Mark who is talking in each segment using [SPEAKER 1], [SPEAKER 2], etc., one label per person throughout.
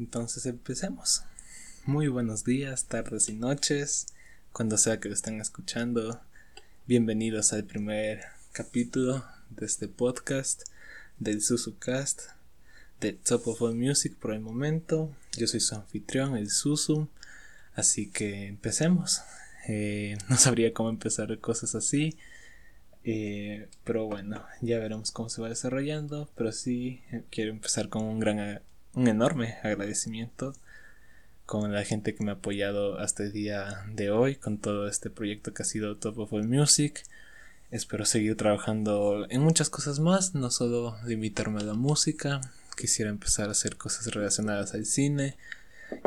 [SPEAKER 1] Entonces empecemos. Muy buenos días, tardes y noches, cuando sea que lo estén escuchando. Bienvenidos al primer capítulo de este podcast del SusuCast de Top of All Music por el momento. Yo soy su anfitrión, el Susu. Así que empecemos. Eh, no sabría cómo empezar cosas así. Eh, pero bueno, ya veremos cómo se va desarrollando. Pero sí eh, quiero empezar con un gran, un enorme agradecimiento con la gente que me ha apoyado hasta el día de hoy, con todo este proyecto que ha sido Top of All Music. Espero seguir trabajando en muchas cosas más, no solo limitarme a la música. Quisiera empezar a hacer cosas relacionadas al cine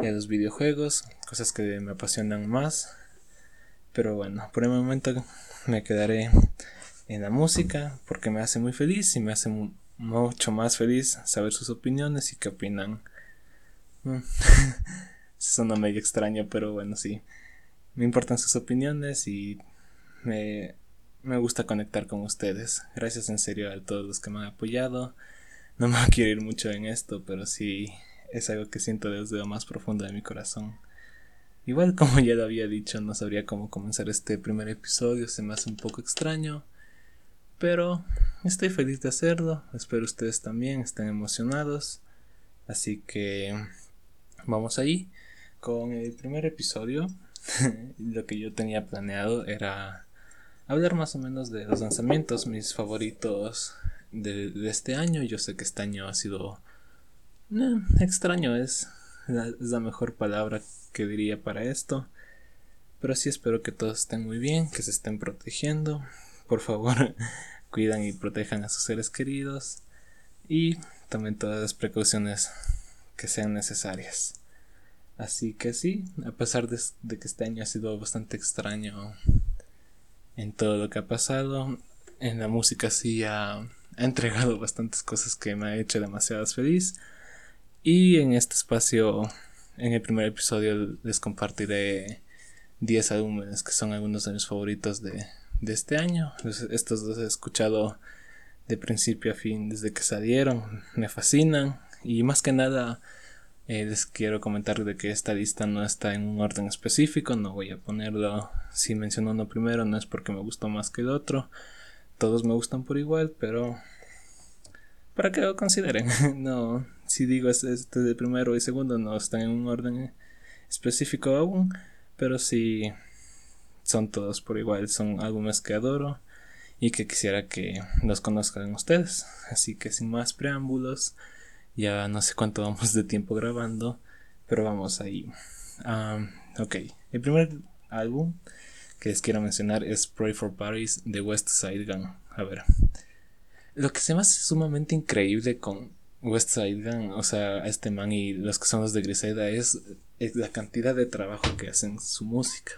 [SPEAKER 1] y a los videojuegos, cosas que me apasionan más. Pero bueno, por el momento me quedaré en la música porque me hace muy feliz y me hace mucho más feliz saber sus opiniones y qué opinan. Mm. Suena medio extraño, pero bueno, sí. Me importan sus opiniones y me, me gusta conectar con ustedes. Gracias en serio a todos los que me han apoyado. No me quiero ir mucho en esto, pero sí es algo que siento desde lo más profundo de mi corazón. Igual como ya lo había dicho, no sabría cómo comenzar este primer episodio, se me hace un poco extraño. Pero estoy feliz de hacerlo, espero ustedes también estén emocionados. Así que vamos ahí con el primer episodio. Lo que yo tenía planeado era hablar más o menos de los lanzamientos, mis favoritos de, este año. Yo sé que este año ha sido extraño, es la mejor palabra que diría para esto. Pero sí espero que todos estén muy bien, que se estén protegiendo. Por favor, cuidan y protejan a sus seres queridos y tomen todas las precauciones que sean necesarias. Así que sí, a pesar de, que este año ha sido bastante extraño en todo lo que ha pasado, en la música sí ha, ha entregado bastantes cosas que me ha hecho demasiado feliz. Y en este espacio, en el primer episodio, les compartiré 10 álbumes que son algunos de mis favoritos de, de este año. Estos dos he escuchado de principio a fin desde que salieron. Me fascinan. Y más que nada eh, les quiero comentar de que esta lista no está en un orden específico. No voy a ponerlo si menciono uno primero. No es porque me gustó más que el otro. Todos me gustan por igual, pero para que lo consideren. no, si digo este de primero y segundo no están en un orden específico aún. Pero si son todos por igual, son álbumes que adoro y que quisiera que los conozcan ustedes. Así que sin más preámbulos, ya no sé cuánto vamos de tiempo grabando, pero vamos ahí. ok, el primer álbum que les quiero mencionar es Pray for Paris de West Side Gun. A ver, lo que se me hace sumamente increíble con West Side Gun, o sea, este man y los que son los de Griselda, es la cantidad de trabajo que hacen su música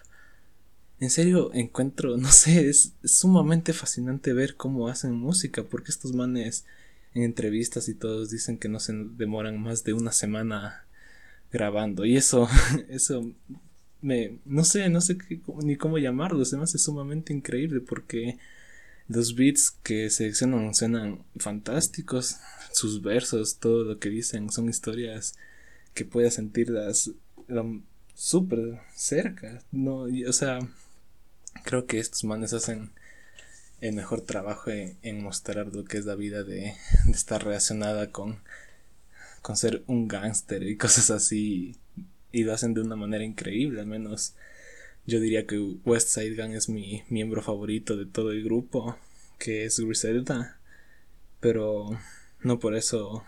[SPEAKER 1] en serio encuentro, no sé, es, sumamente fascinante ver cómo hacen música, porque estos manes en entrevistas y todos dicen que no se demoran más de una semana grabando. Y eso, eso me, no sé, no sé ni cómo llamarlo, se me hace sumamente increíble porque los beats que seleccionan suenan fantásticos, sus versos, todo lo que dicen son historias que puedas sentirlas súper cerca, no, o sea, creo que estos manes hacen el mejor trabajo en, mostrar lo que es la vida de, estar relacionada con, con ser un gángster y cosas así. Y lo hacen de una manera increíble, al menos yo diría que West Side Gang es mi miembro favorito de todo el grupo, que es Griselda. Pero no por eso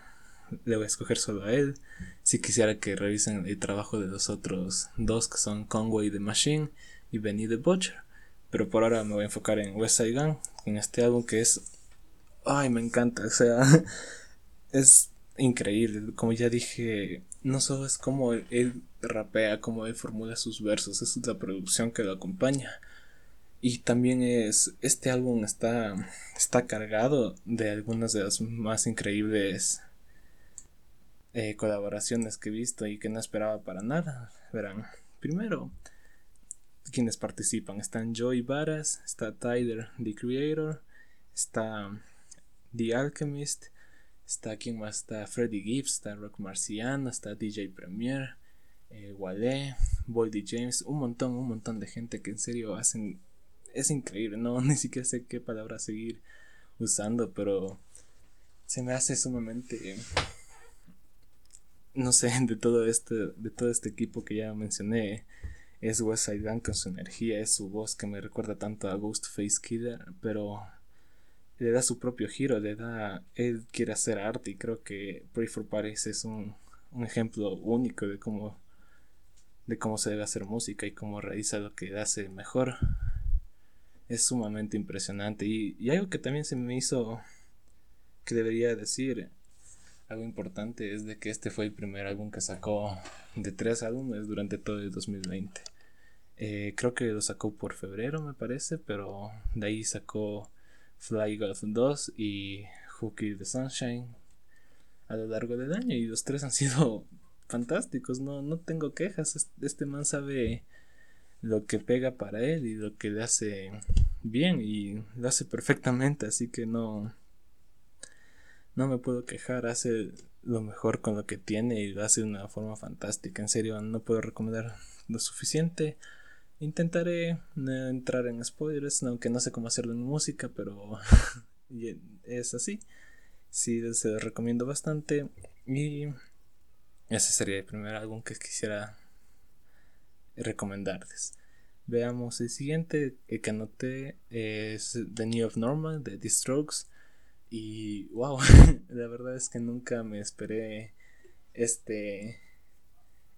[SPEAKER 1] le voy a escoger solo a él. Si quisiera que revisen el trabajo de los otros dos, que son Conway the Machine y Benny the Butcher. Pero por ahora me voy a enfocar en West Side Gun, en este álbum que es... Ay, me encanta, o sea, es increíble. Como ya dije, no solo es como él, rapea, como él formula sus versos, es la producción que lo acompaña. Y también es, este álbum está, está cargado de algunas de las más increíbles eh, colaboraciones que he visto y que no esperaba para nada. Verán, primero, quienes participan. Están Joy Varas, está Tyler, The Creator, está The Alchemist, Está quien más, está Freddie Gibbs, está Rock Marciano, está DJ Premier, eh, Wale, Boldy James, un montón, un montón de gente que en serio hacen, es increíble, no, ni siquiera sé qué palabra seguir usando, pero se me hace sumamente no sé, de todo este, de todo este equipo que ya mencioné, es Westside Gun con su energía, es su voz que me recuerda tanto a Ghostface Killer, pero le da su propio giro, le da, él quiere hacer arte y creo que Pray for Paris es un, un ejemplo único de cómo, de cómo se debe hacer música y cómo realiza lo que hace mejor. Es sumamente impresionante y, y algo que también se me hizo que debería decir algo importante es de que este fue el primer álbum que sacó de tres álbumes durante todo el 2020. Eh, creo que lo sacó por febrero, me parece, pero de ahí sacó Fly Golf 2 y Hooky the Sunshine a lo largo del año. Y los tres han sido fantásticos, no, no tengo quejas. Este man sabe lo que pega para él y lo que le hace bien y lo hace perfectamente, así que no no me puedo quejar, hace lo mejor con lo que tiene y lo hace de una forma fantástica. En serio, no puedo recomendar lo suficiente. Intentaré no entrar en spoilers, aunque no sé cómo hacerlo en música, pero es así. Sí, se lo recomiendo bastante. Y ese sería el primer álbum que quisiera recomendarles. Veamos el siguiente que anoté es The New of Normal de The Strokes. Y wow, la verdad es que nunca me esperé este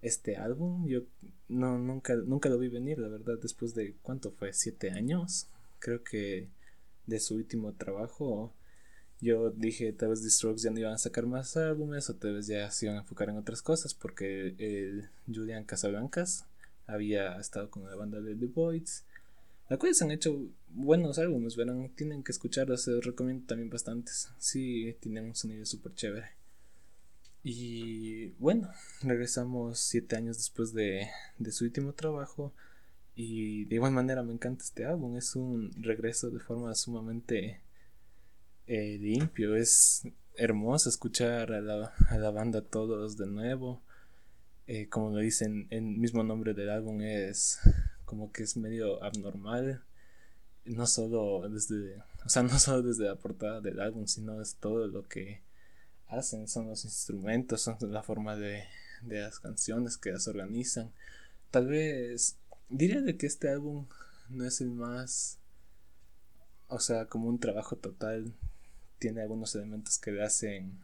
[SPEAKER 1] este álbum. Yo no nunca nunca lo vi venir, la verdad, después de cuánto fue, siete años, creo que de su último trabajo. Yo dije, tal vez The ya no iban a sacar más álbumes o tal vez ya se iban a enfocar en otras cosas porque el Julian Casablancas había estado con la banda de The Voids la cual se han hecho buenos álbumes, verán, tienen que escucharlos, se los recomiendo también bastantes. Sí, tienen un sonido súper chévere. Y bueno, regresamos siete años después de, de su último trabajo. Y de igual manera me encanta este álbum. Es un regreso de forma sumamente eh, limpio. Es hermoso escuchar a la, a la banda todos de nuevo. Eh, como lo dicen, el mismo nombre del álbum es como que es medio abnormal. No solo desde, o sea, no solo desde la portada del álbum, sino es todo lo que hacen, son los instrumentos, son la forma de, de las canciones que las organizan. Tal vez diría de que este álbum no es el más, o sea, como un trabajo total, tiene algunos elementos que le hacen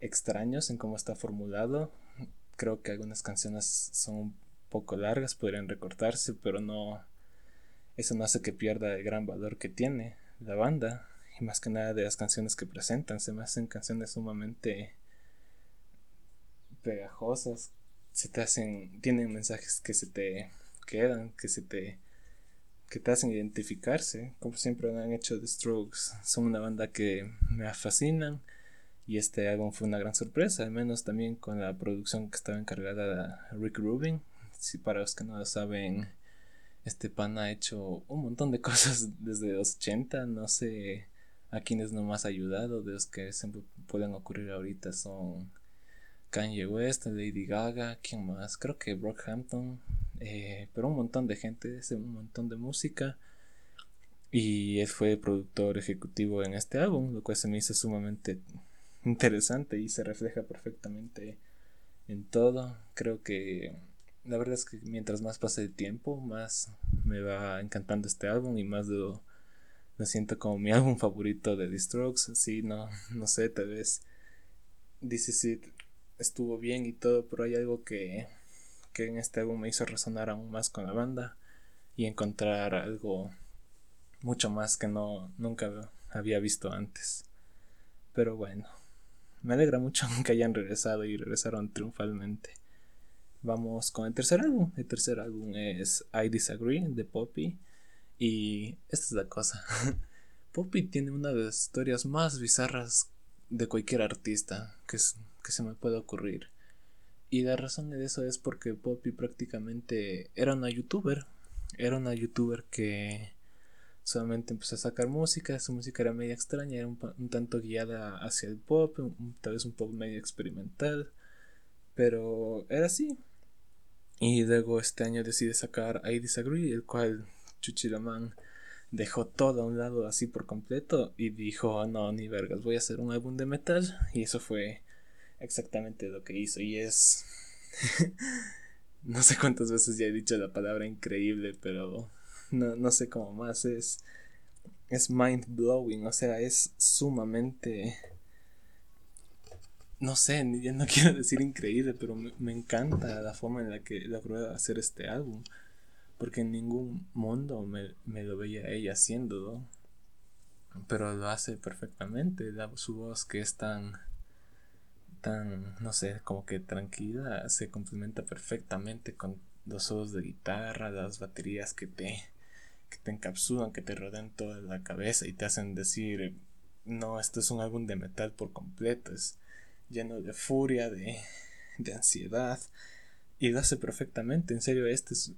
[SPEAKER 1] extraños en cómo está formulado. Creo que algunas canciones son poco largas, podrían recortarse, pero no. Eso no hace que pierda el gran valor que tiene la banda. Y más que nada de las canciones que presentan. Se me hacen canciones sumamente pegajosas. Se te hacen. Tienen mensajes que se te quedan, que se te. que te hacen identificarse. Como siempre han hecho The Strokes. Son una banda que me fascinan. Y este álbum fue una gran sorpresa, al menos también con la producción que estaba encargada Rick Rubin, si para los que no lo saben, este pan ha hecho un montón de cosas desde los 80, no sé a quienes no más ayudado, de los que se pueden ocurrir ahorita son Kanye West, Lady Gaga, ¿quién más? Creo que Brockhampton, eh, pero un montón de gente, un montón de música. Y él fue productor ejecutivo en este álbum, lo cual se me hizo sumamente interesante y se refleja perfectamente en todo. Creo que la verdad es que mientras más pase el tiempo, más me va encantando este álbum y más lo, lo siento como mi álbum favorito de The Strokes. Sí, no, no sé, tal vez This estuvo bien y todo, pero hay algo que, que en este álbum me hizo resonar aún más con la banda y encontrar algo mucho más que no nunca había visto antes. Pero bueno, me alegra mucho que hayan regresado y regresaron triunfalmente. Vamos con el tercer álbum. El tercer álbum es I Disagree de Poppy. Y esta es la cosa. Poppy tiene una de las historias más bizarras de cualquier artista que, que se me pueda ocurrir. Y la razón de eso es porque Poppy prácticamente era una youtuber. Era una youtuber que solamente empezó a sacar música, su música era media extraña, era un, tanto guiada hacia el pop, tal vez un pop medio experimental, pero era así. Y luego este año decide sacar I Disagree, el cual Chuchilaman dejó todo a un lado así por completo y dijo, no, ni vergas, voy a hacer un álbum de metal. Y eso fue exactamente lo que hizo. Y es... no sé cuántas veces ya he dicho la palabra increíble, pero no, no sé cómo más. Es, es mind blowing, o sea, es sumamente... No sé, ya no quiero decir increíble, pero me, me encanta la forma en la que logró hacer este álbum porque en ningún mundo me, lo veía ella haciendo, pero lo hace perfectamente, su voz que es tan, tan, no sé, como que tranquila, se complementa perfectamente con los solos de guitarra, las baterías que te, que te encapsulan, que te rodean toda la cabeza y te hacen decir, no, esto es un álbum de metal por completo, es lleno de furia, de, de ansiedad, y lo hace perfectamente, en serio, este es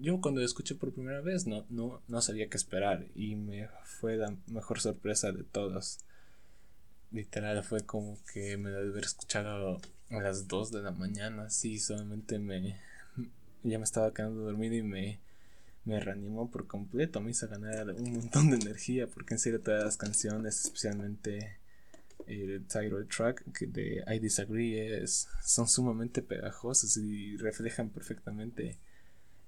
[SPEAKER 1] yo cuando lo escuché por primera vez no, no, no sabía qué esperar. Y me fue la mejor sorpresa de todas. Literal fue como que me debe haber escuchado a las 2 de la mañana, sí, solamente me ya me estaba quedando dormido y me, me reanimó por completo, me hizo ganar un montón de energía porque en serio todas las canciones, especialmente el title track de I Disagree es, son sumamente pegajosas y reflejan perfectamente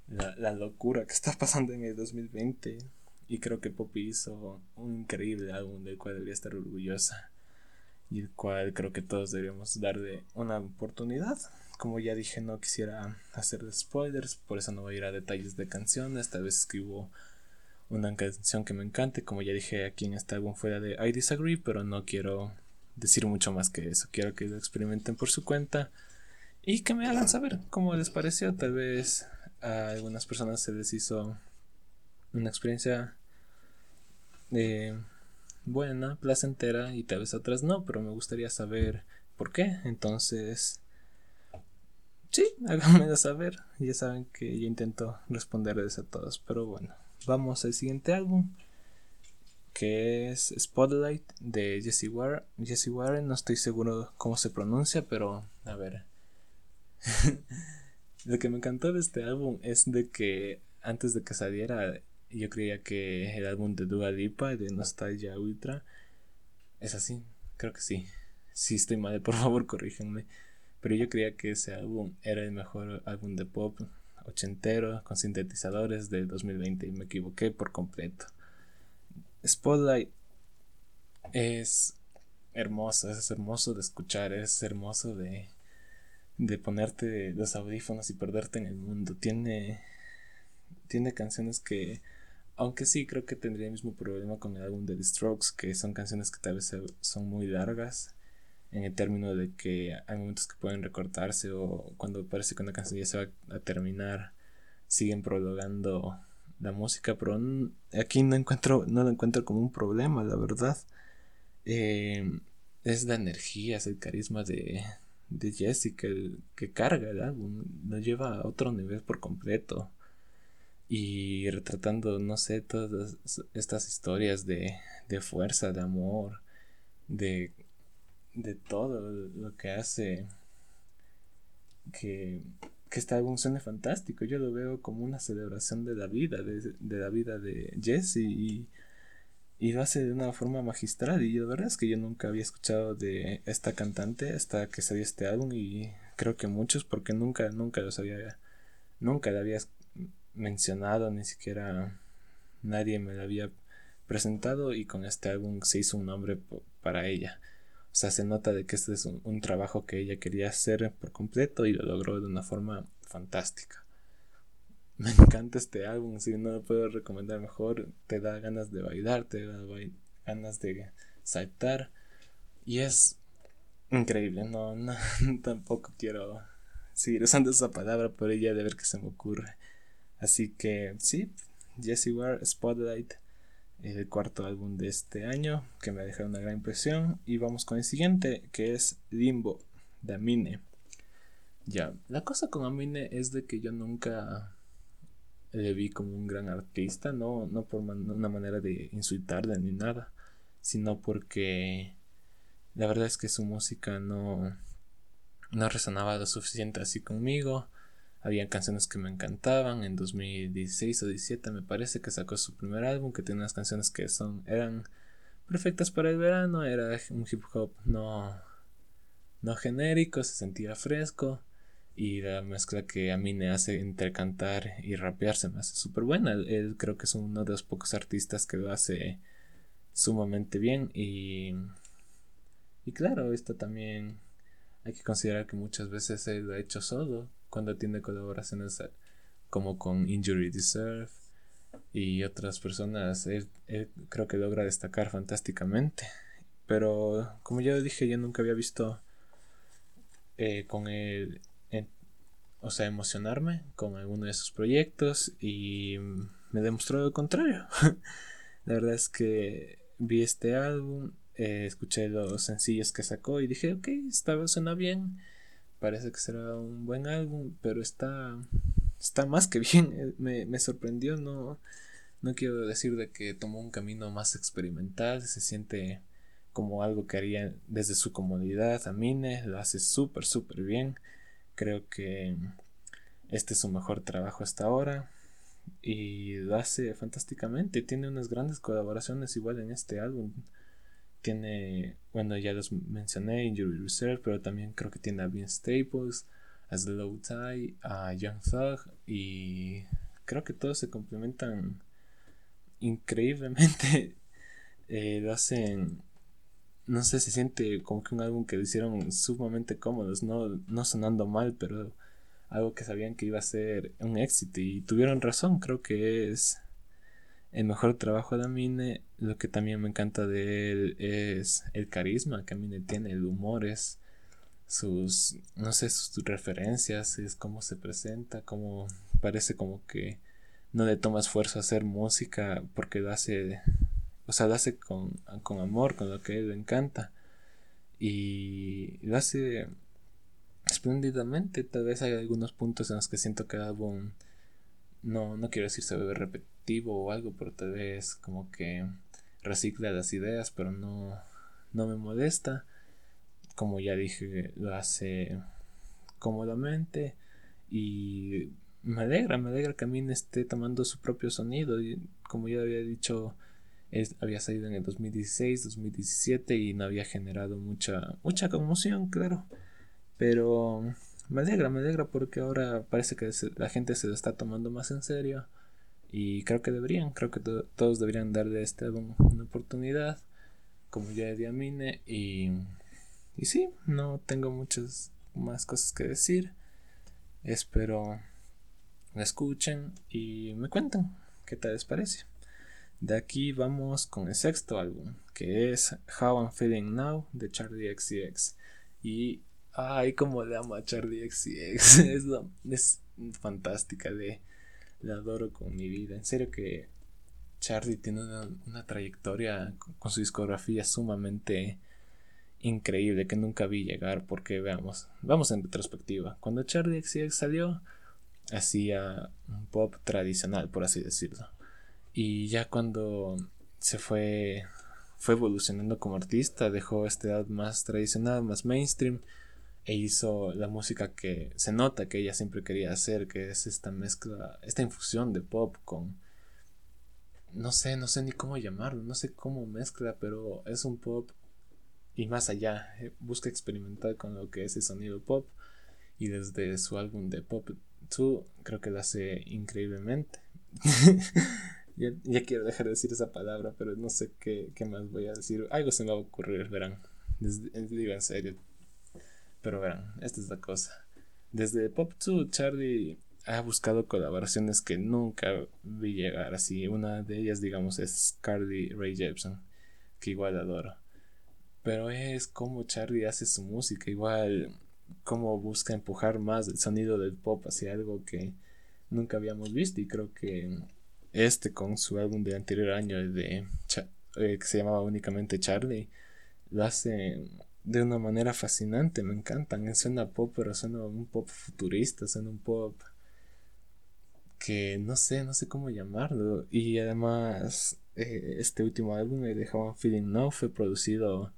[SPEAKER 1] la, locura que está pasando en el 2020. Y creo que Poppy hizo un increíble álbum del cual debería estar orgullosa. Y el cual creo que todos deberíamos darle una oportunidad. Como ya dije, no quisiera hacer spoilers, por eso no voy a ir a detalles de canciones. Tal vez escribo una canción que me encante. Como ya dije aquí en este álbum fuera de I Disagree, pero no quiero decir mucho más que eso. Quiero que lo experimenten por su cuenta y que me hagan saber cómo les pareció. Tal vez a algunas personas se les hizo una experiencia eh, buena, placentera y tal vez a otras no, pero me gustaría saber por qué. Entonces, sí, háganmelo saber. Ya saben que yo intento responderles a todos, pero bueno, vamos al siguiente álbum que es Spotlight de Jesse Warren. Jesse Warren, no estoy seguro cómo se pronuncia, pero a ver. Lo que me encantó de este álbum es de que antes de que saliera, yo creía que el álbum de Dua Lipa, de Nostalgia Ultra, es así, creo que sí. Si estoy mal, por favor corríjanme. Pero yo creía que ese álbum era el mejor álbum de pop ochentero con sintetizadores del 2020 y me equivoqué por completo. Spotlight es hermoso, es hermoso de escuchar, es hermoso de de ponerte los audífonos y perderte en el mundo. Tiene, tiene canciones que, aunque sí creo que tendría el mismo problema con el álbum de The Strokes, que son canciones que tal vez son muy largas en el término de que hay momentos que pueden recortarse o cuando parece que una canción ya se va a terminar, siguen prolongando la música, pero aquí no encuentro, no lo encuentro como un problema, la verdad. Eh, es la energía, es el carisma de, de Jessica que, carga el álbum, lo lleva a otro nivel por completo. Y retratando, no sé, todas estas historias de, de fuerza, de amor, de, de todo lo que hace que, que este álbum suene fantástico. Yo lo veo como una celebración de la vida, de, de la vida de Jesse y y lo hace de una forma magistral y la verdad es que yo nunca había escuchado de esta cantante hasta que salió este álbum y creo que muchos porque nunca nunca los había nunca la había mencionado ni siquiera nadie me la había presentado y con este álbum se hizo un nombre para ella. O sea se nota de que este es un trabajo que ella quería hacer por completo y lo logró de una forma fantástica me encanta este álbum, si no lo puedo recomendar mejor, te da ganas de bailar, te da ganas de saltar y es increíble, no, no tampoco quiero seguir usando esa palabra, pero ya de ver qué se me ocurre. Así que sí, Jesse Ware Spotlight, el cuarto álbum de este año, que me ha dejado una gran impresión. Y vamos con el siguiente, que es Limbo, de Amine. Ya, la cosa con Amine es de que yo nunca le vi como un gran artista, no, no por una manera de insultarle ni nada, sino porque la verdad es que su música no, no resonaba lo suficiente así conmigo. Había canciones que me encantaban. En 2016 o 2017 me parece que sacó su primer álbum que tiene unas canciones que son eran perfectas para el verano. Era un hip hop no, no genérico, se sentía fresco. Y la mezcla que a mí me hace entre cantar y rapear se me hace súper buena. Él creo que es uno de los pocos artistas que lo hace sumamente bien. Y, y claro, esto también hay que considerar que muchas veces él lo ha hecho solo. Cuando tiene colaboraciones eh, como con Injury Deserve y otras personas, él, creo que logra destacar fantásticamente. Pero como ya dije, yo nunca había visto eh, con él o sea, emocionarme con alguno de sus proyectos y me demostró lo contrario. la verdad es que vi este álbum, eh, escuché los sencillos que sacó y dije, ok, esta suena bien, parece que será un buen álbum, pero está, está más que bien, me, me sorprendió, no, no quiero decir de que tomó un camino más experimental, se siente como algo que haría desde su comodidad a Mine, lo hace súper, súper bien. Creo que este es su mejor trabajo hasta ahora y lo hace fantásticamente. Tiene unas grandes colaboraciones igual en este álbum. Tiene, bueno, ya los mencioné, Injury Reserve, pero también creo que tiene a Vince Staples, a Slow Tie, a Young Thug y creo que todos se complementan increíblemente. Eh, lo hacen no sé, se siente como que un álbum que lo hicieron sumamente cómodos, no, no sonando mal, pero algo que sabían que iba a ser un éxito y tuvieron razón, creo que es el mejor trabajo de Amine, lo que también me encanta de él es el carisma que Amine tiene, el humor es sus, no sé, sus referencias, es cómo se presenta, cómo parece como que no le toma esfuerzo hacer música porque lo hace o sea, lo hace con, con amor, con lo que a él le encanta. Y lo hace espléndidamente. Tal vez hay algunos puntos en los que siento que el álbum no, no quiero decir se ve repetitivo o algo, pero tal vez como que recicla las ideas, pero no, no me molesta. Como ya dije, lo hace cómodamente y me alegra, me alegra que a mí esté tomando su propio sonido y como ya había dicho había salido en el 2016, 2017 y no había generado mucha, mucha conmoción, claro. Pero me alegra, me alegra porque ahora parece que la gente se lo está tomando más en serio. Y creo que deberían, creo que todos deberían darle a este álbum una oportunidad. Como ya Diamine. Y, y sí, no tengo muchas más cosas que decir. Espero me escuchen y me cuenten qué tal les parece. De aquí vamos con el sexto álbum, que es How I'm Feeling Now de Charlie XCX. Y ay, como le amo a Charlie XCX, es, es fantástica, le, adoro con mi vida. En serio que Charlie tiene una, trayectoria con, su discografía sumamente increíble que nunca vi llegar porque veamos, vamos en retrospectiva. Cuando Charlie XCX salió, hacía un pop tradicional, por así decirlo. Y ya cuando se fue, fue evolucionando como artista, dejó esta edad más tradicional, más mainstream, e hizo la música que se nota que ella siempre quería hacer, que es esta mezcla, esta infusión de pop con... No sé, no sé ni cómo llamarlo, no sé cómo mezcla, pero es un pop y más allá, eh, busca experimentar con lo que es el sonido pop y desde su álbum de Pop 2 creo que lo hace increíblemente. Ya, quiero dejar de decir esa palabra, pero no sé qué, más voy a decir. Algo se me va a ocurrir, verán. digo en serio. Pero verán, esta es la cosa. Desde Pop 2, Charlie ha buscado colaboraciones que nunca vi llegar así. Una de ellas, digamos, es Carly Ray Jepsen, que igual adoro. Pero es como Charlie hace su música, igual como busca empujar más el sonido del pop hacia algo que nunca habíamos visto y creo que este con su álbum de anterior año de eh, que se llamaba únicamente Charlie lo hace de una manera fascinante me encantan suena pop pero suena un pop futurista suena un pop que no sé, no sé cómo llamarlo. Y además, eh, este último álbum, de How Feeling Now, fue producido,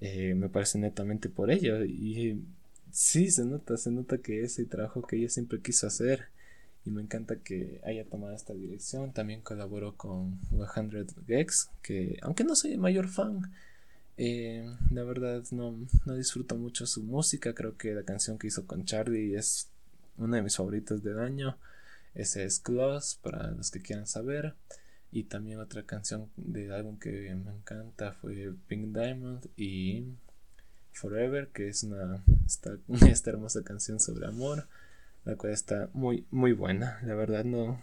[SPEAKER 1] eh, me parece netamente por ella. Y sí, se nota, se nota que ese trabajo que ella siempre quiso hacer. Y me encanta que haya tomado esta dirección. También colaboró con 100 Gex, que aunque no soy el mayor fan, eh, la verdad no, no disfruto mucho su música. Creo que la canción que hizo con Charlie es una de mis favoritas del año. Ese es Close, para los que quieran saber. Y también otra canción de álbum que me encanta fue Pink Diamond y Forever, que es una esta, esta hermosa canción sobre amor, la cual está muy, muy buena. La verdad no,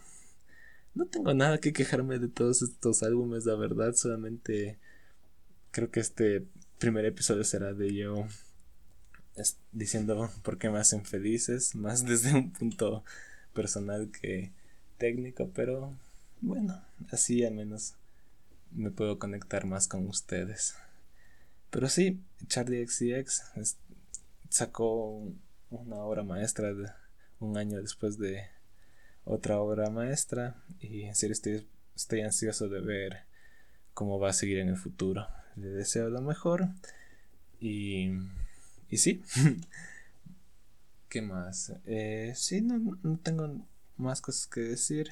[SPEAKER 1] no tengo nada que quejarme de todos estos álbumes, la verdad, solamente creo que este primer episodio será de yo diciendo por qué me hacen felices, más desde un punto personal que técnico, pero bueno, así al menos me puedo conectar más con ustedes. Pero sí, Charlie XCX sacó una obra maestra de un año después de otra obra maestra y en serio estoy, estoy ansioso de ver cómo va a seguir en el futuro. Le deseo lo mejor y, y sí. ¿Qué más? Eh, sí, no, no tengo más cosas que decir.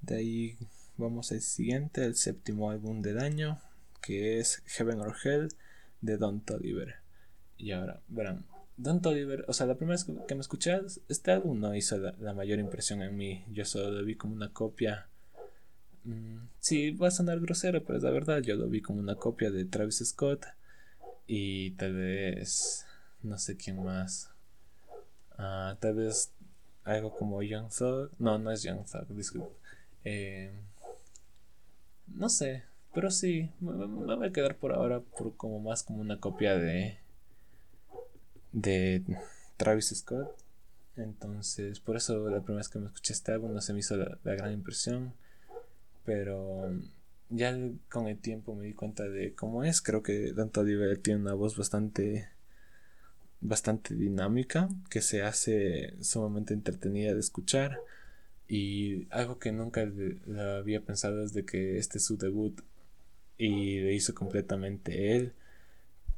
[SPEAKER 1] De ahí vamos al siguiente, el séptimo álbum del año, que es Heaven or Hell de Don Toliver. Y ahora, verán, Don Toliver, o sea, la primera vez que me escuché este álbum no hizo la, mayor impresión en mí. Yo solo lo vi como una copia. Mm, sí, va a sonar grosero, pero es la verdad. Yo lo vi como una copia de Travis Scott. Y tal vez. No sé quién más. Ah, tal vez algo como Young Thug. No, no es Young Thug, disculpe. Eh, no sé, pero sí, me, voy a quedar por ahora por como más como una copia de de Travis Scott. Entonces, por eso la primera vez que me escuché este álbum no se me hizo la, gran impresión. Pero ya con el tiempo me di cuenta de cómo es. Creo que Dante Oliver tiene una voz bastante bastante dinámica que se hace sumamente entretenida de escuchar y algo que nunca había pensado es de que este es su debut y lo hizo completamente él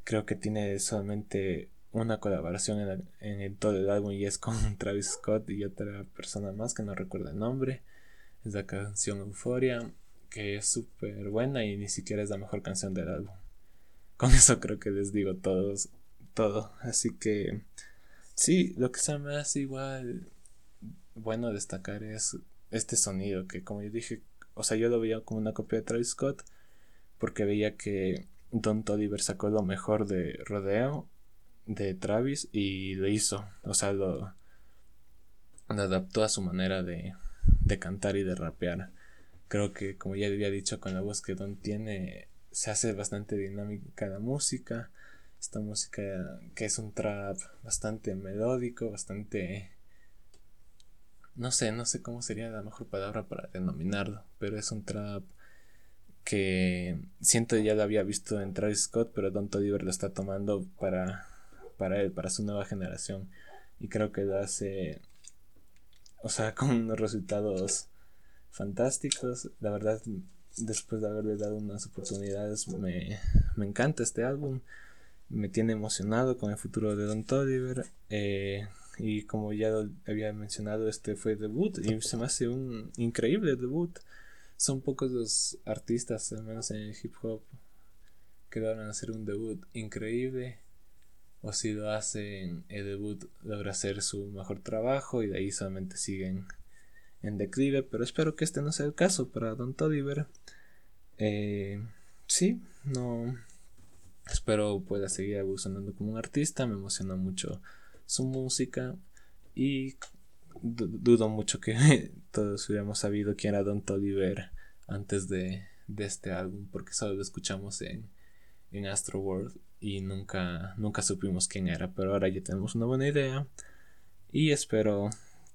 [SPEAKER 1] creo que tiene solamente una colaboración en, en, todo el álbum y es con Travis Scott y otra persona más que no recuerdo el nombre es la canción Euphoria que es súper buena y ni siquiera es la mejor canción del álbum con eso creo que les digo todos todo. Así que sí, lo que se me hace igual bueno destacar es este sonido que como yo dije, o sea, yo lo veía como una copia de Travis Scott porque veía que Don Toliver sacó lo mejor de Rodeo de Travis y lo hizo, o sea, lo, adaptó a su manera de, de cantar y de rapear. Creo que como ya había dicho con la voz que Don tiene se hace bastante dinámica la música esta música que es un trap bastante melódico, bastante... No sé, no sé cómo sería la mejor palabra para denominarlo, pero es un trap que siento ya lo había visto en Travis Scott, pero Don Toliver lo está tomando para, para él, para su nueva generación. Y creo que lo hace, o sea, con unos resultados fantásticos. La verdad, después de haberle dado unas oportunidades, me, me encanta este álbum me tiene emocionado con el futuro de Don Toliver. Eh, y como ya había mencionado, este fue debut y se me hace un increíble debut. Son pocos los artistas, al menos en el hip hop, que a hacer un debut increíble. O si lo hacen, el debut logra hacer su mejor trabajo y de ahí solamente siguen en declive. Pero espero que este no sea el caso para Don Toliver. Eh, sí, no Espero pueda seguir evolucionando como un artista. Me emociona mucho su música. Y dudo mucho que todos hubiéramos sabido quién era Don Toliver antes de, este álbum. Porque solo lo escuchamos en, en Astro World. Y nunca, nunca supimos quién era. Pero ahora ya tenemos una buena idea. Y espero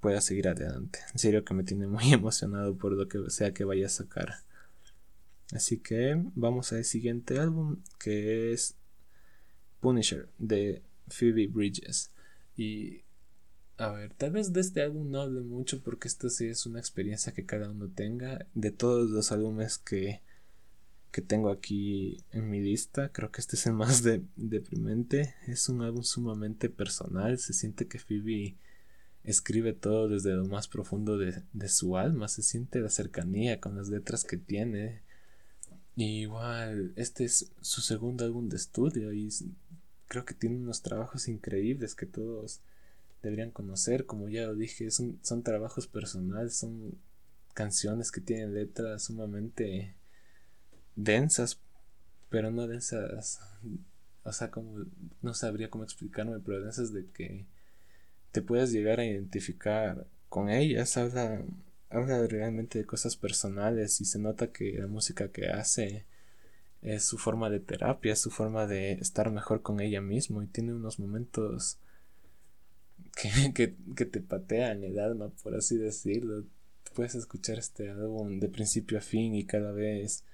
[SPEAKER 1] pueda seguir adelante. En serio que me tiene muy emocionado por lo que sea que vaya a sacar. Así que vamos al siguiente álbum que es Punisher de Phoebe Bridges. Y A ver, tal vez de este álbum no hable mucho porque esto sí es una experiencia que cada uno tenga. De todos los álbumes que, que tengo aquí en mi lista, creo que este es el más deprimente. Es un álbum sumamente personal. Se siente que Phoebe escribe todo desde lo más profundo de, de su alma. Se siente la cercanía con las letras que tiene. Igual, este es su segundo álbum de estudio y creo que tiene unos trabajos increíbles que todos deberían conocer. Como ya lo dije, son, son trabajos personales, son canciones que tienen letras sumamente densas, pero no densas, o sea, como no sabría cómo explicarme, pero densas de que te puedas llegar a identificar con ellas. Habla, habla realmente de cosas personales y se nota que la música que hace es su forma de terapia, es su forma de estar mejor con ella mismo y tiene unos momentos que, que, te patean el alma, por así decirlo. Puedes escuchar este álbum de principio a fin y cada vez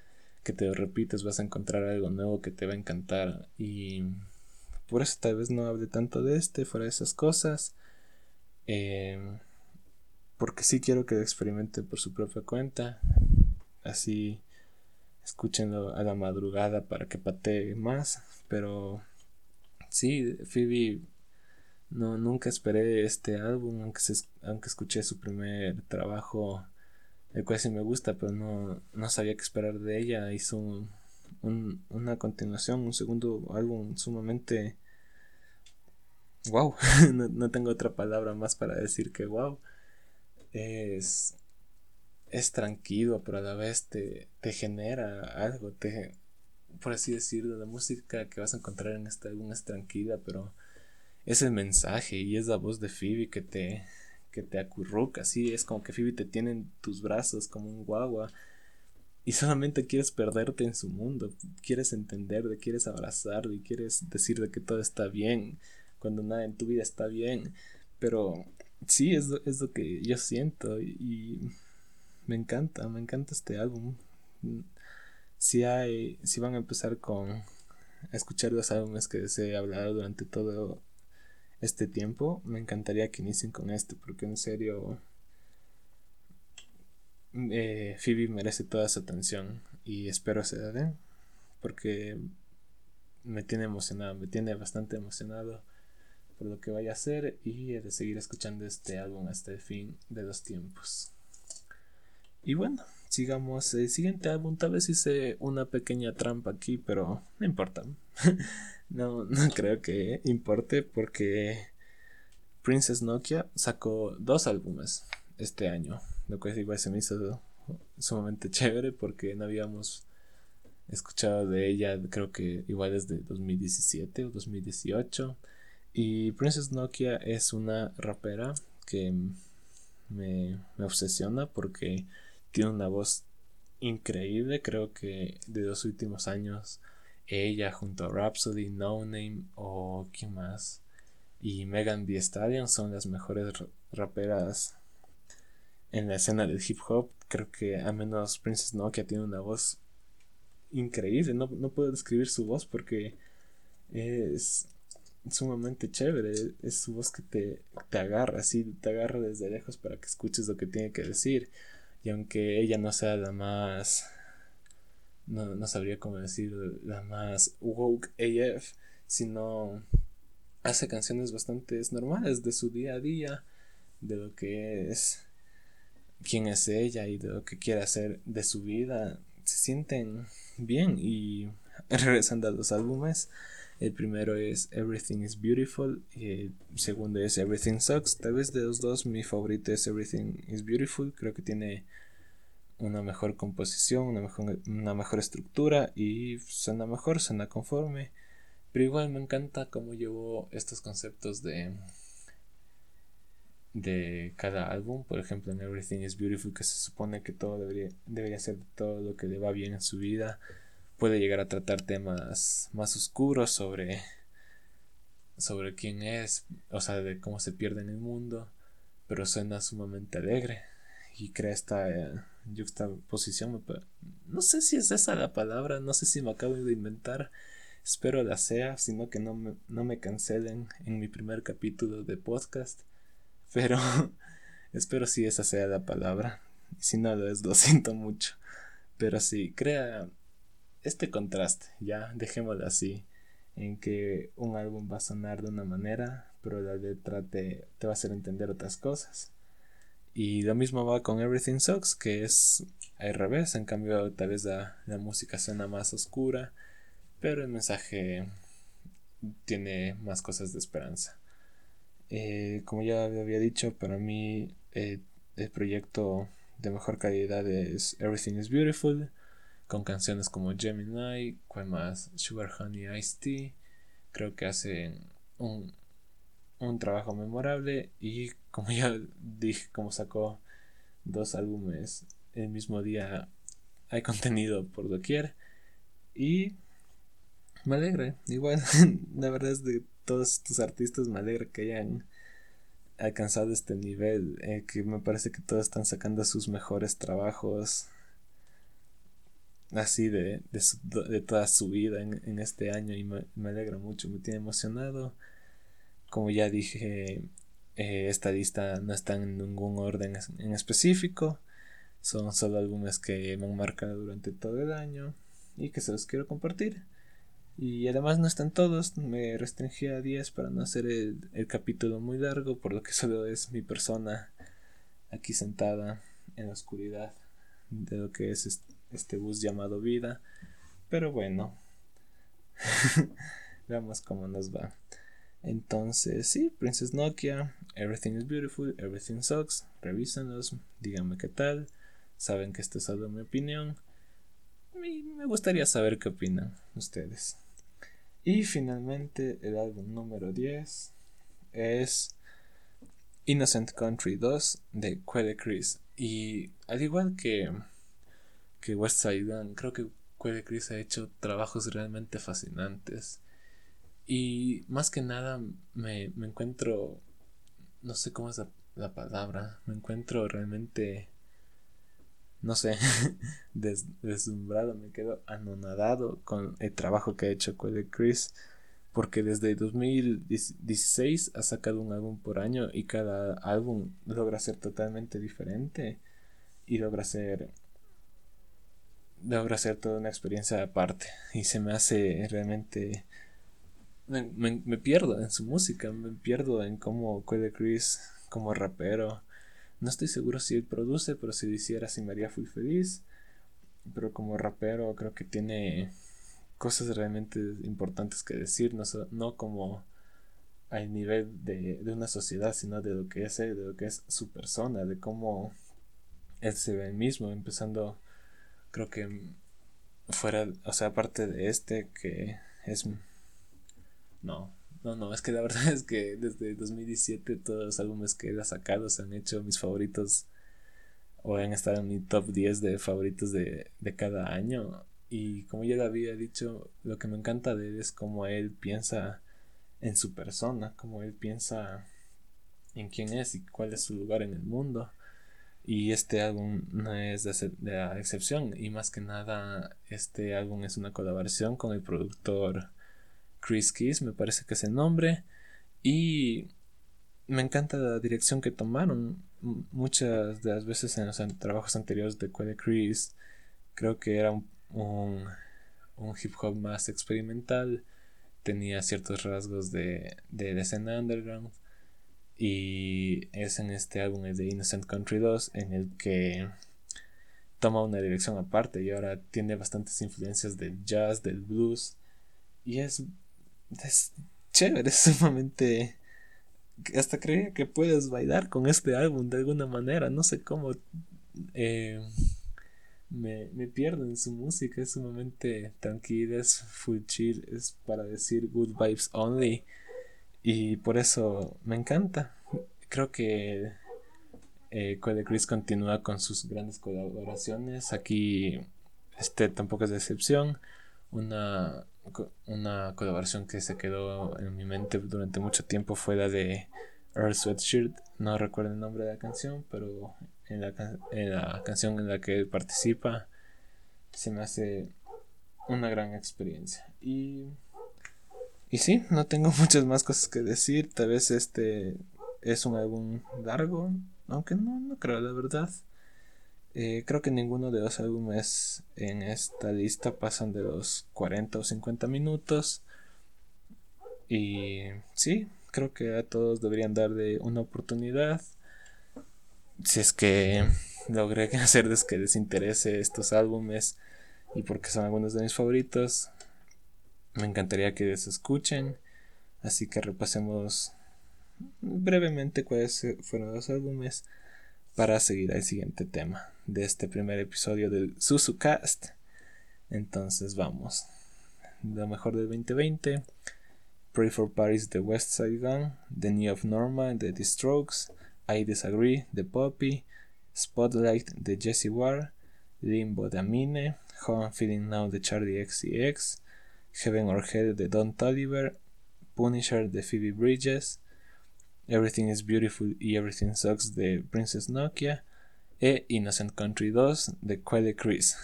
[SPEAKER 1] que te repites vas a encontrar algo nuevo que te va a encantar y por eso tal vez no hable tanto de este, fuera de esas cosas. Em, porque sí quiero que lo experimente por su propia cuenta. Así escúchenlo a la madrugada para que patee más. Pero sí, Phoebe, no, nunca esperé este álbum, aunque, aunque escuché su primer trabajo, el cual sí me gusta, pero no, no sabía qué esperar de ella. Hizo un, una continuación, un segundo álbum sumamente... ¡Wow! no, no tengo otra palabra más para decir que wow. Es es tranquilo, pero a la vez te, te genera algo, te, por así decirlo, la música que vas a encontrar en este álbum es tranquila, pero es el mensaje y es la voz de Phoebe que te, que te acurruca, así es como que Phoebe te tiene en tus brazos como un guagua y solamente quieres perderte en su mundo, quieres entenderle, quieres abrazarle y quieres decirle que todo está bien cuando nada en tu vida está bien, pero sí es, es lo que yo siento y me encanta, me encanta este álbum. Si hay, si van a empezar con escuchar los álbumes que he hablado durante todo este tiempo, me encantaría que inicien con este, porque en serio eh, Phoebe merece toda su atención y espero se den, porque me tiene emocionado, me tiene bastante emocionado por lo que vaya a hacer y de seguir escuchando este álbum hasta el fin de los tiempos. Y bueno, sigamos. El siguiente álbum, tal vez hice una pequeña trampa aquí, pero no importa. no, no creo que importe porque Princess Nokia sacó dos álbumes este año, lo cual igual se me hizo sumamente chévere porque no habíamos escuchado de ella creo que igual desde 2017 o 2018 y Princess Nokia es una rapera que me, me obsesiona porque tiene una voz increíble. Creo que de los últimos años, ella junto a Rhapsody, No Name o quién más, y Megan Thee Stallion son las mejores raperas en la escena del hip hop. Creo que a menos Princess Nokia tiene una voz increíble. No, no puedo describir su voz porque es sumamente chévere. Es su voz que te, te agarra, así, te agarra desde lejos para que escuches lo que tiene que decir. Y aunque ella no sea la más. No, no sabría cómo decir, la más woke AF, sino hace canciones bastante normales de su día a día, de lo que es, quién es ella y de lo que quiere hacer de su vida. Se sienten bien y regresando a los álbumes. El primero es Everything is Beautiful y el segundo es Everything Sucks. Tal vez de los dos mi favorito es Everything is Beautiful. Creo que tiene una mejor composición, una mejor, una mejor estructura y suena mejor, suena conforme. Pero igual me encanta cómo llevo estos conceptos de de cada álbum, por ejemplo en Everything is Beautiful que se supone que todo debería, debería ser todo lo que le va bien en su vida puede llegar a tratar temas más oscuros sobre sobre quién es, o sea, de cómo se pierde en el mundo, pero suena sumamente alegre y crea esta eh, juxtaposición. No sé si es esa la palabra, no sé si me acabo de inventar, espero la sea, sino que no me, no me cancelen en mi primer capítulo de podcast. Pero espero si esa sea la palabra. Si no lo es, lo siento mucho. Pero sí, crea este contraste, ya, dejémoslo así, en que un álbum va a sonar de una manera, pero la letra te, te va a hacer entender otras cosas. Y lo mismo va con Everything Sucks, que es al revés, en cambio tal vez la, la música suena más oscura, pero el mensaje tiene más cosas de esperanza. Eh, como ya había dicho, para mí eh, el proyecto de mejor calidad es Everything is Beautiful, con canciones como Gemini, cuál más, Sugar Honey Ice Tea. Creo que hacen un, un trabajo memorable y como ya dije, como sacó dos álbumes el mismo día, hay contenido por doquier y me alegra, igual, la verdad es de todos estos artistas me alegra que hayan alcanzado este nivel, eh, que me parece que todos están sacando sus mejores trabajos así de, de, toda su vida en, este año y me, alegra mucho, me tiene emocionado. Como ya dije, eh, esta lista no está en ningún orden en específico, son solo álbumes que me han marcado durante todo el año y que se los quiero compartir. Y además no están todos, me restringí a 10 para no hacer el, capítulo muy largo, por lo que solo es mi persona aquí sentada en la oscuridad de lo que es este, bus llamado vida. Pero bueno, veamos cómo nos va. Entonces, sí, Princess Nokia, Everything is Beautiful, Everything Sucks, revísenlos, díganme qué tal, saben que esto es solo mi opinión. Y me gustaría saber qué opinan ustedes. Y finalmente el álbum número 10 es Innocent Country 2 de Quelle Chris. Y al igual que, que West Side Gun, creo que Quelle Chris ha hecho trabajos realmente fascinantes. Y más que nada me, encuentro, no sé cómo es la palabra, me encuentro realmente no sé, deslumbrado, me quedo anonadado con el trabajo que ha hecho Cole Chris, porque desde 2016 ha sacado un álbum por año y cada álbum logra ser totalmente diferente y logra ser logra ser toda una experiencia aparte y se me hace realmente me, me pierdo en su música, me pierdo en cómo Cole Chris como rapero no estoy seguro si él produce, pero si lo hiciera, sí me haría muy feliz. Pero como rapero creo que tiene cosas realmente importantes que decir, no, no como al nivel de, de, una sociedad, sino de lo que es él, de lo que es su persona, de cómo él se ve mismo, empezando, creo que fuera, o sea, aparte de este, que es... No, no, no, es que la verdad es que desde 2017 todos los álbumes que él ha sacado se han hecho mis favoritos o han estado en mi top 10 de favoritos de, de cada año. Y como ya le había dicho, lo que me encanta de él es cómo él piensa en su persona, cómo él piensa en quién es y cuál es su lugar en el mundo. Y este álbum no es de, de la excepción. Y más que nada, este álbum es una colaboración con el productor Chris Keys, me parece que es el nombre. Y me encanta la dirección que tomaron. Muchas de las veces en los trabajos anteriores de Quelle Chris, creo que era un, un, hip hop más experimental. Tenía ciertos rasgos de, de la escena underground. Y es en este álbum, de Innocent Country 2, en el que toma una dirección aparte y ahora tiene bastantes influencias del jazz, del blues. Y es es chévere, es sumamente... Hasta creía que puedes bailar con este álbum de alguna manera, no sé cómo... Eh, me, me, pierdo en su música, es sumamente tranquila, es full chill, es para decir good vibes only. Y por eso me encanta. Creo que eh, Code Chris continúa con sus grandes colaboraciones. Aquí este tampoco es de excepción. Una una colaboración que se quedó en mi mente durante mucho tiempo fue la de Earl Sweatshirt. No recuerdo el nombre de la canción, pero en la, en la canción en la que él participa se me hace una gran experiencia. Y, y sí, no tengo muchas más cosas que decir. Tal vez este es un álbum largo, aunque no, no creo, la verdad. Eh, creo que ninguno de los álbumes en esta lista pasan de los 40 o 50 minutos. Y sí, creo que a todos deberían darle una oportunidad. Si es que logré hacerles que les interese estos álbumes y porque son algunos de mis favoritos, me encantaría que les escuchen. Así que repasemos brevemente cuáles fueron los álbumes para seguir al siguiente tema de este primer episodio del SusuCast. Entonces vamos. Lo mejor del 2020. Pray for Paris The West Side Gun. The New of Norma The The Strokes. I Disagree The Poppy. Spotlight The Jesse Ward. Limbo The Amine. How I'm Feeling Now The Charlie XCX. Heaven or Hell The Don Toliver. Punisher The Phoebe Bridges. Everything is Beautiful y Everything Sucks de Princess Nokia e Innocent Country 2 de Quelle Chris.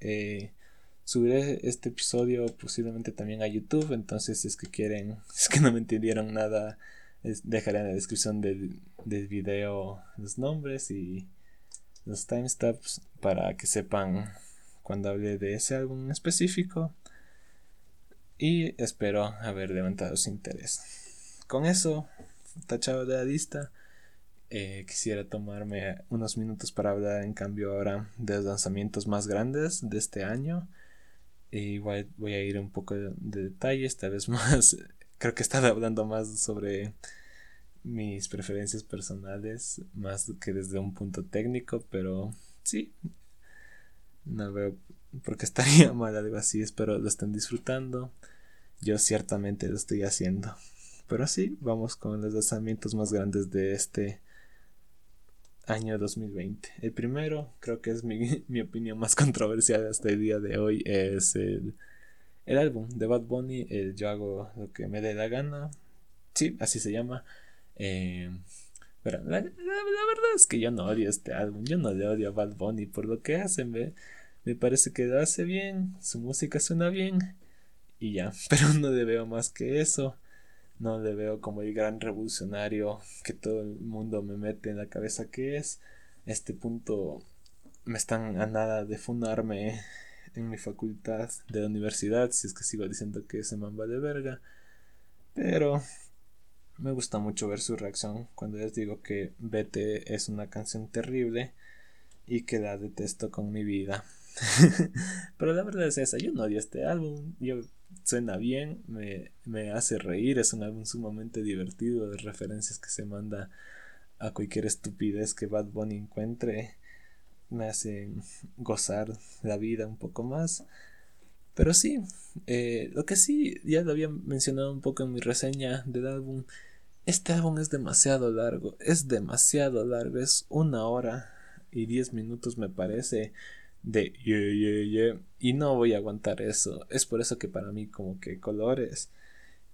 [SPEAKER 1] Eh, subiré este episodio posiblemente también a YouTube, entonces si es que quieren, es que no me entendieron nada, dejaré en la descripción del, del video los nombres y los timestamps para que sepan cuando hable de ese álbum específico y espero haber levantado su interés. Con eso, tachado de la lista. Eh, quisiera tomarme unos minutos para hablar en cambio ahora de los lanzamientos más grandes de este año. igual voy a ir un poco de, detalle, esta vez más. Creo que estaba hablando más sobre mis preferencias personales, más que desde un punto técnico, pero sí, no veo por qué estaría mal algo así. Espero lo estén disfrutando. Yo ciertamente lo estoy haciendo. Pero sí, vamos con los lanzamientos más grandes de este año 2020. El primero, creo que es mi, opinión más controversial hasta el día de hoy, es el, el álbum de Bad Bunny, el Yo hago lo que me dé la gana. Sí, así se llama. Eh, pero la, verdad es que yo no odio este álbum, yo no le odio a Bad Bunny por lo que hacen, ¿ve? me parece que lo hace bien, su música suena bien y ya, pero no le veo más que eso no le veo como el gran revolucionario que todo el mundo me mete en la cabeza que es. Este punto me están a nada de fundarme en mi facultad de la universidad, si es que sigo diciendo que se mamba de verga. Pero me gusta mucho ver su reacción cuando les digo que Vete es una canción terrible y que la detesto con mi vida. Pero la verdad es esa, yo no odio este álbum, yo suena bien, me, me, hace reír, es un álbum sumamente divertido de referencias que se manda a cualquier estupidez que Bad Bunny encuentre, me hacen gozar la vida un poco más. Pero sí, eh, lo que sí, ya lo había mencionado un poco en mi reseña del álbum, este álbum es demasiado largo, es demasiado largo, es una hora y diez minutos me parece de yeah, yeah, yeah. Y no voy a aguantar eso. Es por eso que para mí como que colores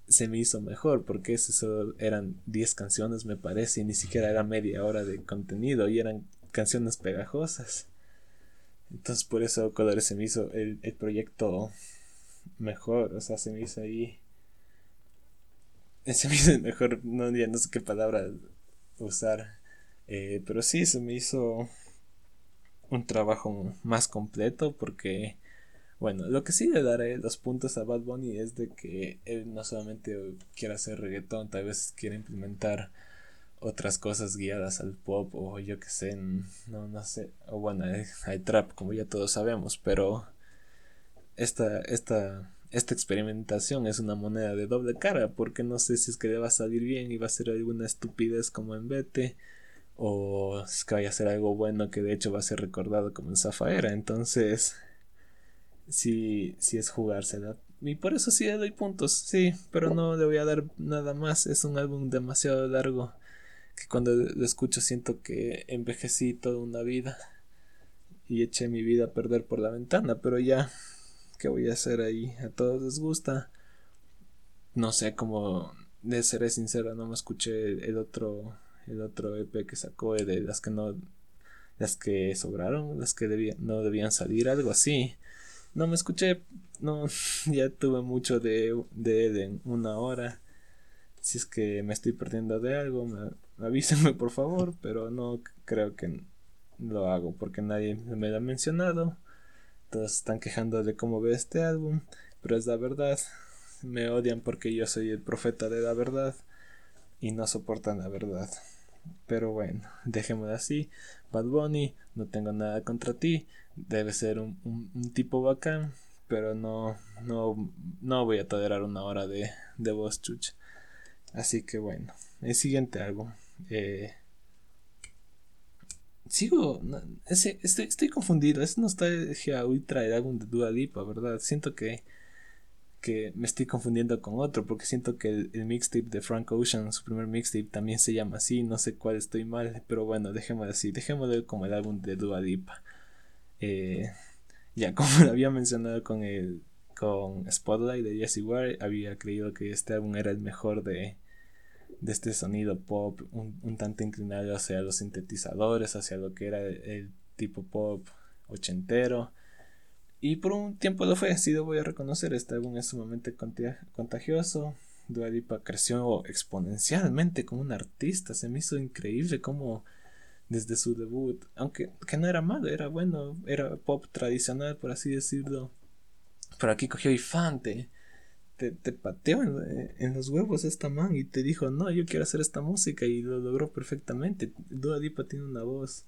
[SPEAKER 1] se me hizo mejor, porque eso eran 10 canciones me parece, y ni siquiera era media hora de contenido, y eran canciones pegajosas. Entonces por eso colores se me hizo el, el proyecto mejor, o sea, se me hizo ahí... Se me hizo mejor, no, ya no sé qué palabra usar. Eh, pero sí, se me hizo un trabajo más completo porque bueno, lo que sí le daré los puntos a Bad Bunny es de que él no solamente quiere hacer reggaetón, tal vez quiere implementar otras cosas guiadas al pop o yo que sé, no, no sé, o bueno, hay trap como ya todos sabemos, pero esta, esta, esta experimentación es una moneda de doble cara porque no sé si es que le va a salir bien y va a ser alguna estupidez como en Vete o es que vaya a ser algo bueno que de hecho va a ser recordado como en Zafaera. Entonces, sí, sí es jugársela. Y por eso sí le doy puntos, sí, pero no le voy a dar nada más. Es un álbum demasiado largo que cuando lo escucho siento que envejecí toda una vida y eché mi vida a perder por la ventana, pero ya, ¿qué voy a hacer ahí? A todos les gusta. No sé cómo, de seré sincero, no me escuché el otro el otro EP que sacó de las que no las que sobraron, las que debían, no debían salir, algo así. No me escuché, no, ya tuve mucho de, de él en una hora. Si es que me estoy perdiendo de algo, me, avísenme por favor, pero no creo que lo hago porque nadie me lo ha mencionado. Todos están quejando de cómo ve este álbum, pero es la verdad. Me odian porque yo soy el profeta de la verdad y no soportan la verdad. Pero bueno, dejémoslo así. Bad Bunny, no tengo nada contra ti. Debe ser un, un, tipo bacán, pero no, no, no voy a tolerar una hora de, de voz chucha. Así que bueno, el siguiente álbum. Eh, sigo. ese, estoy, estoy confundido. Es nostalgia ultra el álbum de Dua Lipa, ¿verdad? Siento que que me estoy confundiendo con otro, porque siento que el, mixtape de Frank Ocean, su primer mixtape, también se llama así, no sé cuál estoy mal, pero bueno, dejémoslo así, dejémoslo como el álbum de Dua Lipa. Eh, ya como lo había mencionado con el con Spotlight de Jesse Ware, había creído que este álbum era el mejor de, de este sonido pop, un, tanto inclinado hacia los sintetizadores, hacia lo que era el tipo pop ochentero y por un tiempo lo fue, sí lo voy a reconocer, este álbum es sumamente contagioso. Dua Lipa creció exponencialmente como un artista, se me hizo increíble como desde su debut, aunque que no era malo, era bueno, era pop tradicional por así decirlo. Pero aquí cogió fan, te, te, pateó en, los huevos esta man y te dijo, no, yo quiero hacer esta música y lo logró perfectamente. Dua Lipa tiene una voz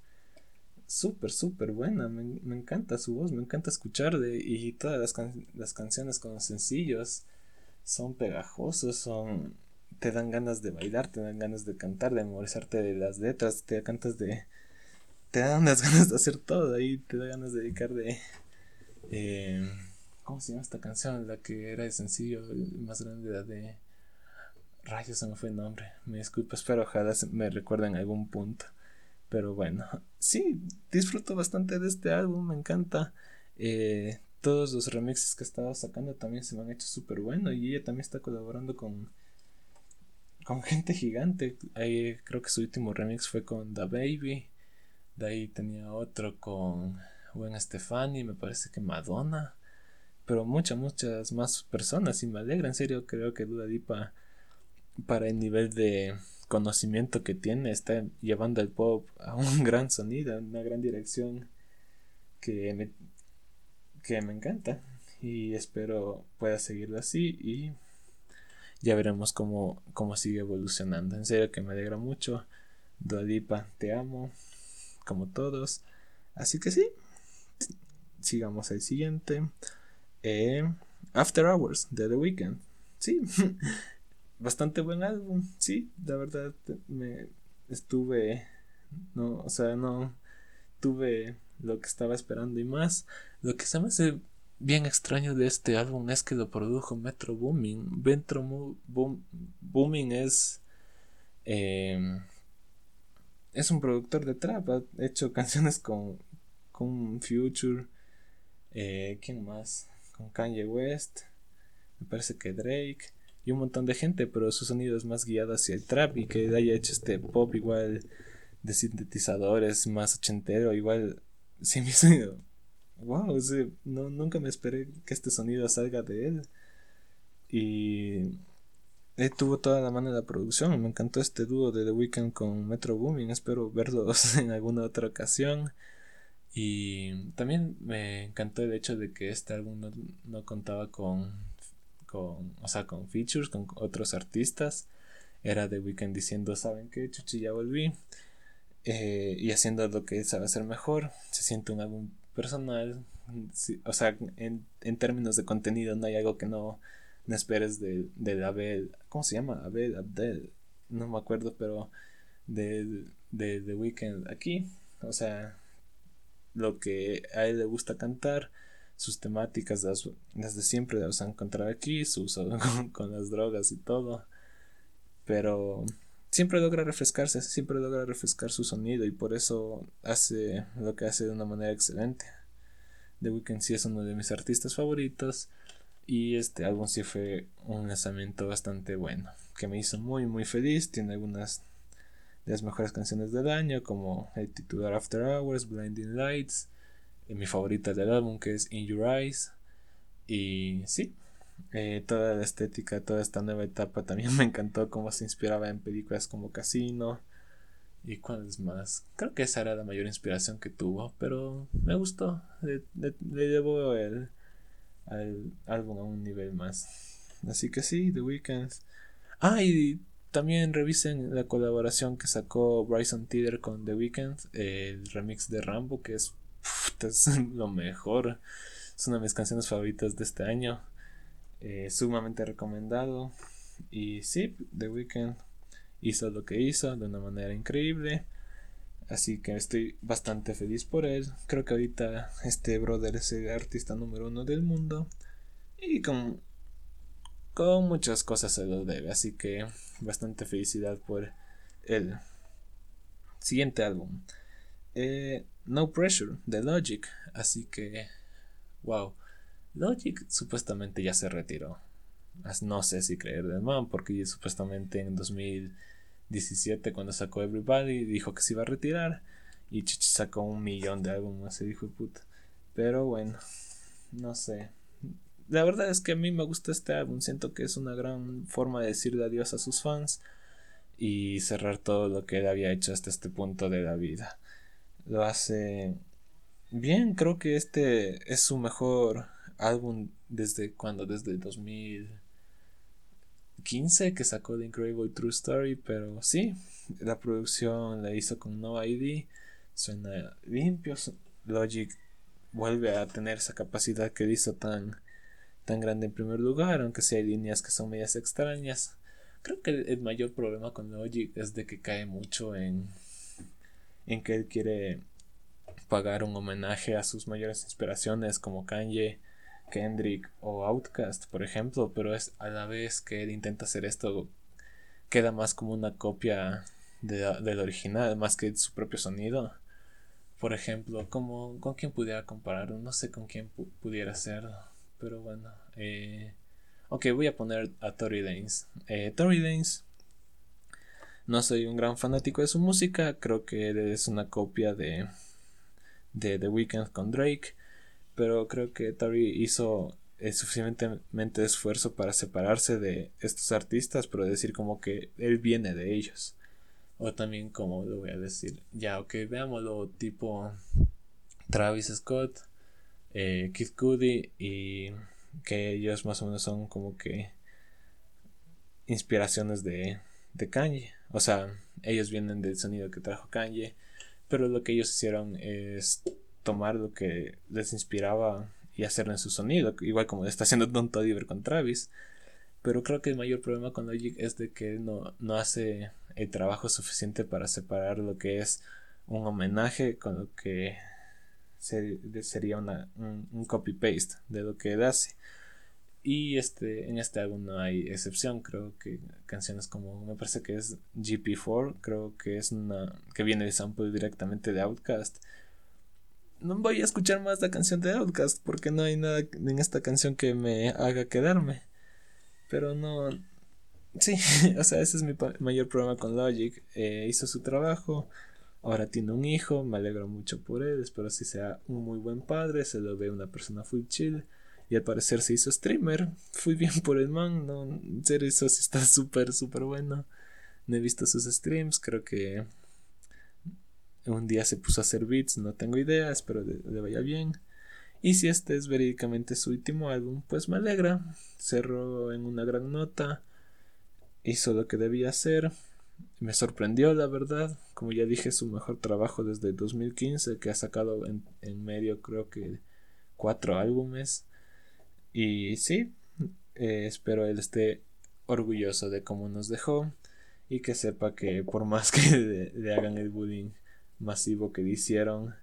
[SPEAKER 1] súper, súper buena. Me, encanta su voz, me encanta escucharle. Y todas las, las canciones con los sencillos son pegajosos, son. Te dan ganas de bailar, te dan ganas de cantar, de memorizarte de las letras, te cantas de. Te dan las ganas de hacer todo ahí, te da ganas de dedicar de. Eh, ¿Cómo se llama esta canción? La que era de sencillo, más grande, la de. Rayos, se me fue el nombre. Me disculpo, espero ojalá me recuerden en algún punto. Pero bueno, sí, disfruto bastante de este álbum, me encanta. Eh, todos los remixes que estaba sacando también se me han hecho súper bueno y ella también está colaborando con, con gente gigante. Ahí, creo que su último remix fue con The Baby. De ahí tenía otro con Gwen Stefani, me parece que Madonna. Pero muchas, muchas más personas y me alegra, en serio, creo que Duda Lipa para el nivel de conocimiento que tiene está llevando el pop a un gran sonido, a una gran dirección que me, que me encanta y espero pueda seguirlo así y ya veremos cómo, cómo sigue evolucionando. En serio que me alegra mucho. Dualipa, te amo, como todos. Así que sí, sigamos al siguiente. Eh, After Hours de The Weeknd. Sí, bastante buen álbum, sí, la verdad me estuve, no, o sea, no tuve lo que estaba esperando y más. Lo que se me hace bien extraño de este álbum es que lo produjo Metro Booming. Metro Booming es em, es un productor de trap, ha hecho canciones con con Future, eh, ¿quién más? Con Kanye West, me parece que Drake y un montón de gente, pero su sonido es más guiado hacia el trap y que haya hecho este pop igual de sintetizadores más ochentero, igual sí me sonido. Wow, no, nunca me esperé que este sonido salga de él. Y él tuvo toda la mano de la producción. Me encantó este dúo de The Weeknd con Metro Booming. Espero verlos en alguna otra ocasión. Y también me encantó el hecho de que este álbum no contaba con con, o sea, con features, con otros artistas. Era The Weeknd diciendo, ¿saben qué? Chuchi, ya volví. Eh, y haciendo lo que sabe hacer mejor. Se siente un álbum personal. o sea, en, en, términos de contenido no hay algo que no, esperes de, de Abel. ¿Cómo se llama? Abel, Abdel. No me acuerdo, pero de, de The Weeknd aquí. O sea, lo que a él le gusta cantar sus temáticas desde siempre las a encontrar aquí, su uso con, las drogas y todo. Pero siempre logra refrescarse, siempre logra refrescar su sonido y por eso hace lo que hace de una manera excelente. The Weeknd sí es uno de mis artistas favoritos y este álbum sí fue un lanzamiento bastante bueno, que me hizo muy muy feliz, tiene algunas de las mejores canciones del año como el titular After Hours, Blinding Lights, mi favorita del álbum que es In Your Eyes. Y sí, Eh, toda la estética, toda esta nueva etapa también me encantó cómo se inspiraba en películas como Casino. ¿Y cuáles más? Creo que esa era la mayor inspiración que tuvo, pero me gustó. Le, llevó el, al álbum a un nivel más. Así que sí, The Weeknd. Ah, y también revisen la colaboración que sacó Bryson Tiller con The Weeknd, el remix de Rambo, que es, es lo mejor. Es una de mis canciones favoritas de este año. Eh, sumamente recomendado. Y sí, The Weeknd hizo lo que hizo de una manera increíble. Así que estoy bastante feliz por él. Creo que ahorita este brother es el artista número uno del mundo. Y con, con muchas cosas se lo debe. Así que bastante felicidad por el siguiente álbum. Eh, no Pressure de Logic. Así que, wow. Logic supuestamente ya se retiró. No sé si creer del man, porque supuestamente en 2017, cuando sacó Everybody, dijo que se iba a retirar. Y Chichi sacó un millón de álbumes, se dijo puta. Pero bueno, no sé. La verdad es que a mí me gusta este álbum. Siento que es una gran forma de decirle adiós a sus fans y cerrar todo lo que él había hecho hasta este punto de la vida. Lo hace bien, creo que este es su mejor álbum desde cuando, desde el 2015 que sacó The Incredible True Story, pero sí, la producción la hizo con No ID, suena limpio, Logic vuelve a tener esa capacidad que hizo tan, tan grande en primer lugar, aunque sí hay líneas que son medias extrañas. Creo que el, mayor problema con Logic es de que cae mucho en, en que él quiere pagar un homenaje a sus mayores inspiraciones como Kanye Kendrick o Outkast, por ejemplo, pero es a la vez que él intenta hacer esto, queda más como una copia del original, más que su propio sonido. Por ejemplo, como, ¿con quién pudiera comparar? No sé con quién pudiera ser, pero bueno. Eh, ok, voy a poner a Tory Lanez. Eh, Tory no soy un gran fanático de su música, creo que es una copia de, de The Weeknd con Drake pero creo que Tori hizo el suficientemente esfuerzo para separarse de estos artistas, pero decir como que él viene de ellos. O también como lo voy a decir, ya, ok, veámoslo tipo Travis Scott, eh, Kid Cudi y que ellos más o menos son como que inspiraciones de, de Kanye. O sea, ellos vienen del sonido que trajo Kanye, pero lo que ellos hicieron es tomar lo que les inspiraba y hacerlo en su sonido, igual como está haciendo Don Todiver con Travis. Pero creo que el mayor problema con Logic es de que no, no hace el trabajo suficiente para separar lo que es un homenaje con lo que sería una, un, copy-paste de lo que él hace. Y este, en este álbum no hay excepción, creo que canciones como, me parece que es GP4, creo que es una que viene de sample directamente de Outcast no voy a escuchar más la canción de Outcast porque no hay nada en esta canción que me haga quedarme. Pero no. Sí, o sea, ese es mi mayor problema con Logic. Eh, hizo su trabajo, ahora tiene un hijo, me alegro mucho por él, espero si sea un muy buen padre, se lo ve una persona full chill. Y al parecer se hizo streamer. Fui bien por el man, no, en serio, eso sí está súper, súper bueno. No he visto sus streams, creo que un día se puso a hacer beats, no tengo idea, espero le, vaya bien. Y si este es verídicamente su último álbum, pues me alegra. Cerró en una gran nota, hizo lo que debía hacer. Me sorprendió, la verdad. Como ya dije, su mejor trabajo desde 2015, que ha sacado en, medio, creo que cuatro álbumes. Y sí, eh, espero él esté orgulloso de cómo nos dejó y que sepa que por más que le hagan el bullying masivo que hicieron,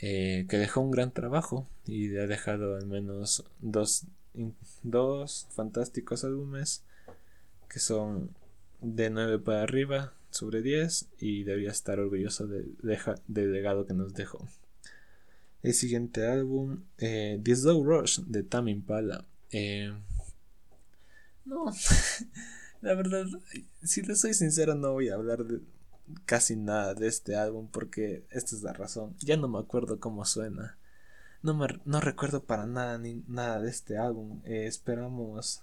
[SPEAKER 1] eh, que dejó un gran trabajo y ha dejado al menos dos, dos fantásticos álbumes que son de 9 para arriba sobre 10 y debía estar orgulloso del de, legado que nos dejó. El siguiente álbum, eh, The Slow Rush de Tam Impala. Eh, no, la verdad, si le soy sincero, no voy a hablar de, casi nada de este álbum porque esta es la razón. Ya no me acuerdo cómo suena. no, me, no recuerdo para nada ni nada de este álbum. Eh, esperamos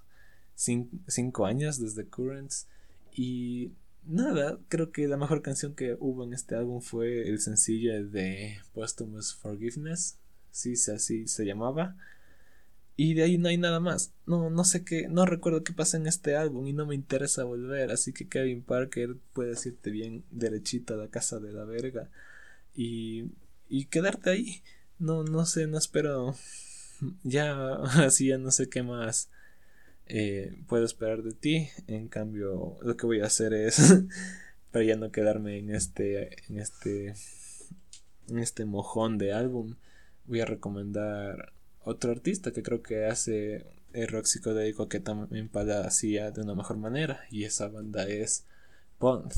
[SPEAKER 1] cinco años desde Currents y nada, creo que la mejor canción que hubo en este álbum fue el sencillo de Posthumous Forgiveness, sí, así se llamaba. Y de ahí no hay nada más. No, no sé qué, no recuerdo qué pasa en este álbum y no me interesa volver. Así que Kevin Parker puede decirte bien derechito a la casa de la verga. Y, y quedarte ahí. No, no sé, no espero. Ya, así ya no sé qué más eh, puedo esperar de ti. En cambio, lo que voy a hacer es. para ya no quedarme en este. En este. En este mojón de álbum. Voy a recomendar otro artista que creo que hace el rock psicodélico que también para hacía de una mejor manera y esa banda es Pond.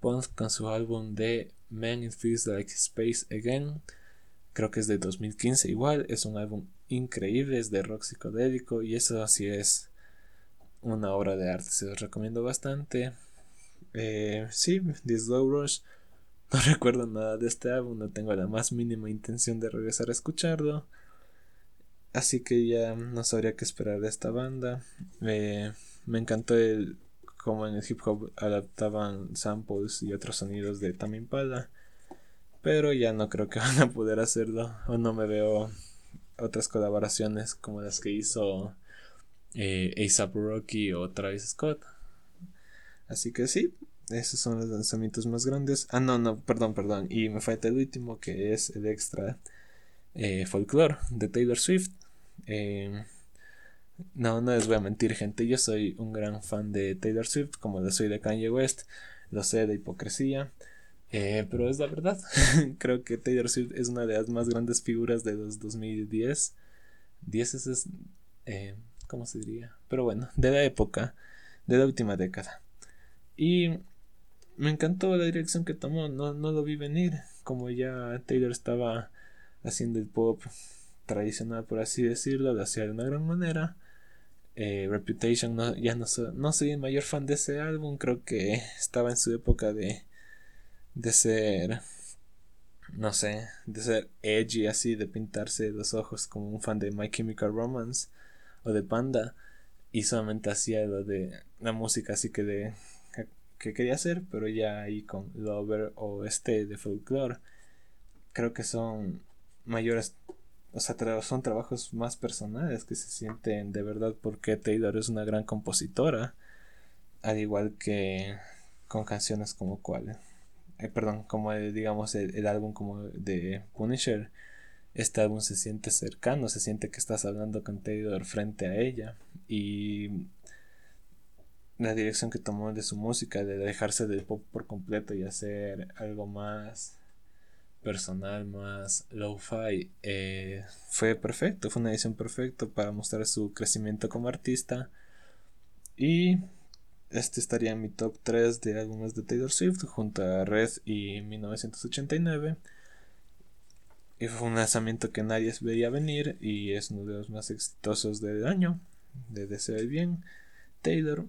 [SPEAKER 1] Pond con su álbum de Man It Feels Like Space Again creo que es de 2015 igual es un álbum increíble es de rock psicodélico y eso así es una obra de arte se los recomiendo bastante eh, sí The Slow Rush no recuerdo nada de este álbum no tengo la más mínima intención de regresar a escucharlo Así que ya no sabría qué esperar de esta banda. me encantó el cómo en el hip hop adaptaban samples y otros sonidos de Tame Impala. Pero ya no creo que van a poder hacerlo. O no me veo otras colaboraciones como las que hizo eh, ASAP Rocky o Travis Scott. Así que sí, esos son los lanzamientos más grandes. Ah, no, no, perdón, perdón. Y me falta el último que es el extra eh, folklore de Taylor Swift. Eh, no, no les voy a mentir, gente. Yo soy un gran fan de Taylor Swift, como lo soy de Kanye West. Lo sé de hipocresía. Eh, pero es la verdad. Creo que Taylor Swift es una de las más grandes figuras de los 2010. 10 es. Eh, ¿Cómo se diría? Pero bueno, de la época, de la última década. Y me encantó la dirección que tomó. No, no lo vi venir. Como ya Taylor estaba haciendo el pop tradicional, por así decirlo, lo hacía de una gran manera. Eh, Reputation, no, ya no, soy el mayor fan de ese álbum, creo que estaba en su época de, de ser, no sé, de ser edgy así, de pintarse los ojos como un fan de My Chemical Romance o de Panda y solamente hacía lo de la música así que de que quería hacer, pero ya ahí con Lover o este de Folklore creo que son mayores o sea, son trabajos más personales que se sienten de verdad porque Taylor es una gran compositora. Al igual que con canciones como cuál. Eh, perdón, como digamos el, álbum como de Punisher. Este álbum se siente cercano, se siente que estás hablando con Taylor frente a ella. Y la dirección que tomó de su música, de dejarse del pop por completo y hacer algo más personal, más low-fi, eh, fue perfecto, fue una edición perfecta para mostrar su crecimiento como artista. Y este estaría en mi top 3 de álbumes de Taylor Swift junto a Red y 1989. Y fue un lanzamiento que nadie veía venir y es uno de los más exitosos del año. De Deseo bien. Taylor,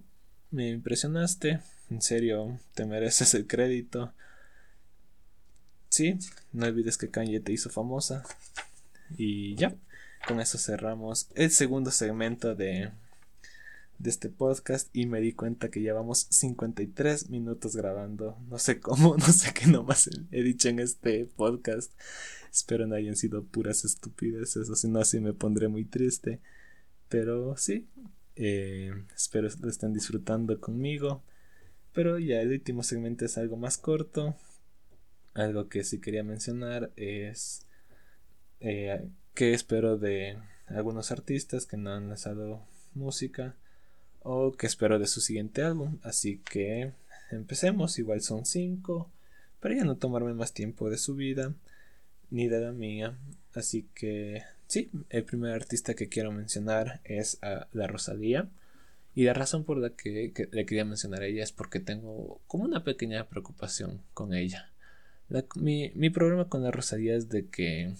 [SPEAKER 1] me impresionaste. En serio, te mereces el crédito. Sí, no olvides que Kanye te hizo famosa. Y ya, con eso cerramos el segundo segmento de, de este podcast y me di cuenta que llevamos 53 minutos grabando. No sé cómo, no sé qué nomás he dicho en este podcast. Espero no hayan sido puras estupideces, o si no, así me pondré muy triste. Pero sí, eh, espero lo estén disfrutando conmigo. Pero ya el último segmento es algo más corto. Algo que sí quería mencionar es eh, que espero de algunos artistas que no han lanzado música o que espero de su siguiente álbum. Así que empecemos, igual son cinco, para ya no tomarme más tiempo de su vida ni de la mía. Así que sí, el primer artista que quiero mencionar es a la Rosalía. Y la razón por la que, que, le quería mencionar a ella es porque tengo como una pequeña preocupación con ella mi, problema con la Rosalía es de que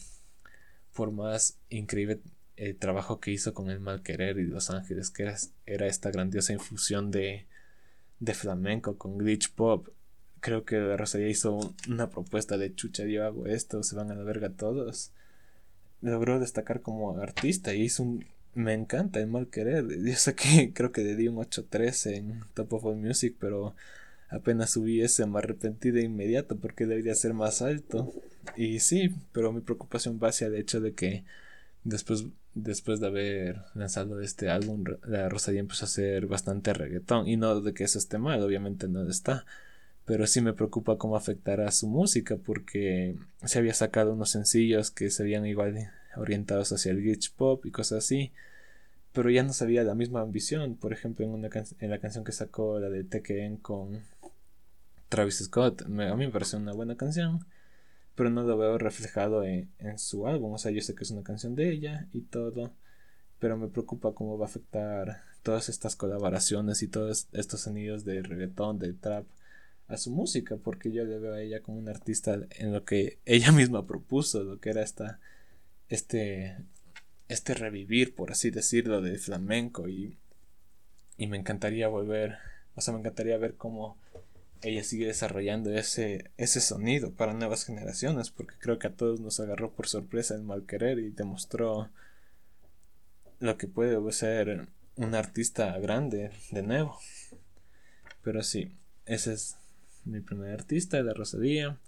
[SPEAKER 1] por más increíble el trabajo que hizo con el mal querer y Los Ángeles, que era, esta grandiosa infusión de, de flamenco con glitch pop, creo que Rosalía hizo una propuesta de chucha, yo hago esto, se van a la verga todos. logró destacar como artista y hizo un... Me encanta el mal querer. Yo sé que creo que le di un 8-13 en Top of All Music, pero apenas subí ese me arrepentí de inmediato porque debería ser más alto. Y sí, pero mi preocupación va hacia el hecho de que después, después de haber lanzado este álbum, la Rosalía empezó a hacer bastante reggaetón. Y no de que eso esté mal, obviamente no está. Pero sí me preocupa cómo afectará su música porque se había sacado unos sencillos que se veían igual orientados hacia el glitch pop y cosas así. Pero ya no se la misma ambición. Por ejemplo, en, una en la canción que sacó, la de Tekken con Travis Scott, a mí me parece una buena canción pero no lo veo reflejado en, su álbum. O sea, yo sé que es una canción de ella y todo, pero me preocupa cómo va a afectar todas estas colaboraciones y todos estos sonidos de reggaetón, de trap a su música, porque yo le veo a ella como una artista en lo que ella misma propuso, lo que era esta, este, este revivir, por así decirlo, de flamenco y, y me encantaría volver, o sea, me encantaría ver cómo ella sigue desarrollando ese, ese sonido para nuevas generaciones, porque creo que a todos nos agarró por sorpresa el mal querer y demostró lo que puede ser un artista grande de nuevo. Pero sí, ese es mi primer artista, la Rosalía.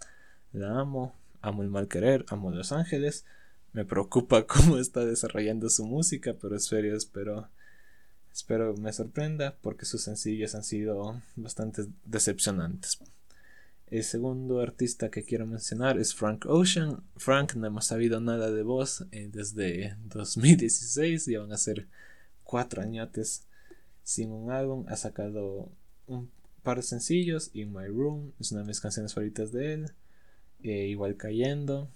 [SPEAKER 1] La amo, amo el mal querer, amo Los Ángeles. Me preocupa cómo está desarrollando su música, pero es serio, espero Espero me sorprenda porque sus sencillos han sido bastante decepcionantes. El segundo artista que quiero mencionar es Frank Ocean. Frank no hemos sabido nada de voz eh, desde 2016, ya van a ser cuatro años sin un álbum. Ha sacado un par de sencillos. In My Room es una de mis canciones favoritas de él. Eh, igual cayendo.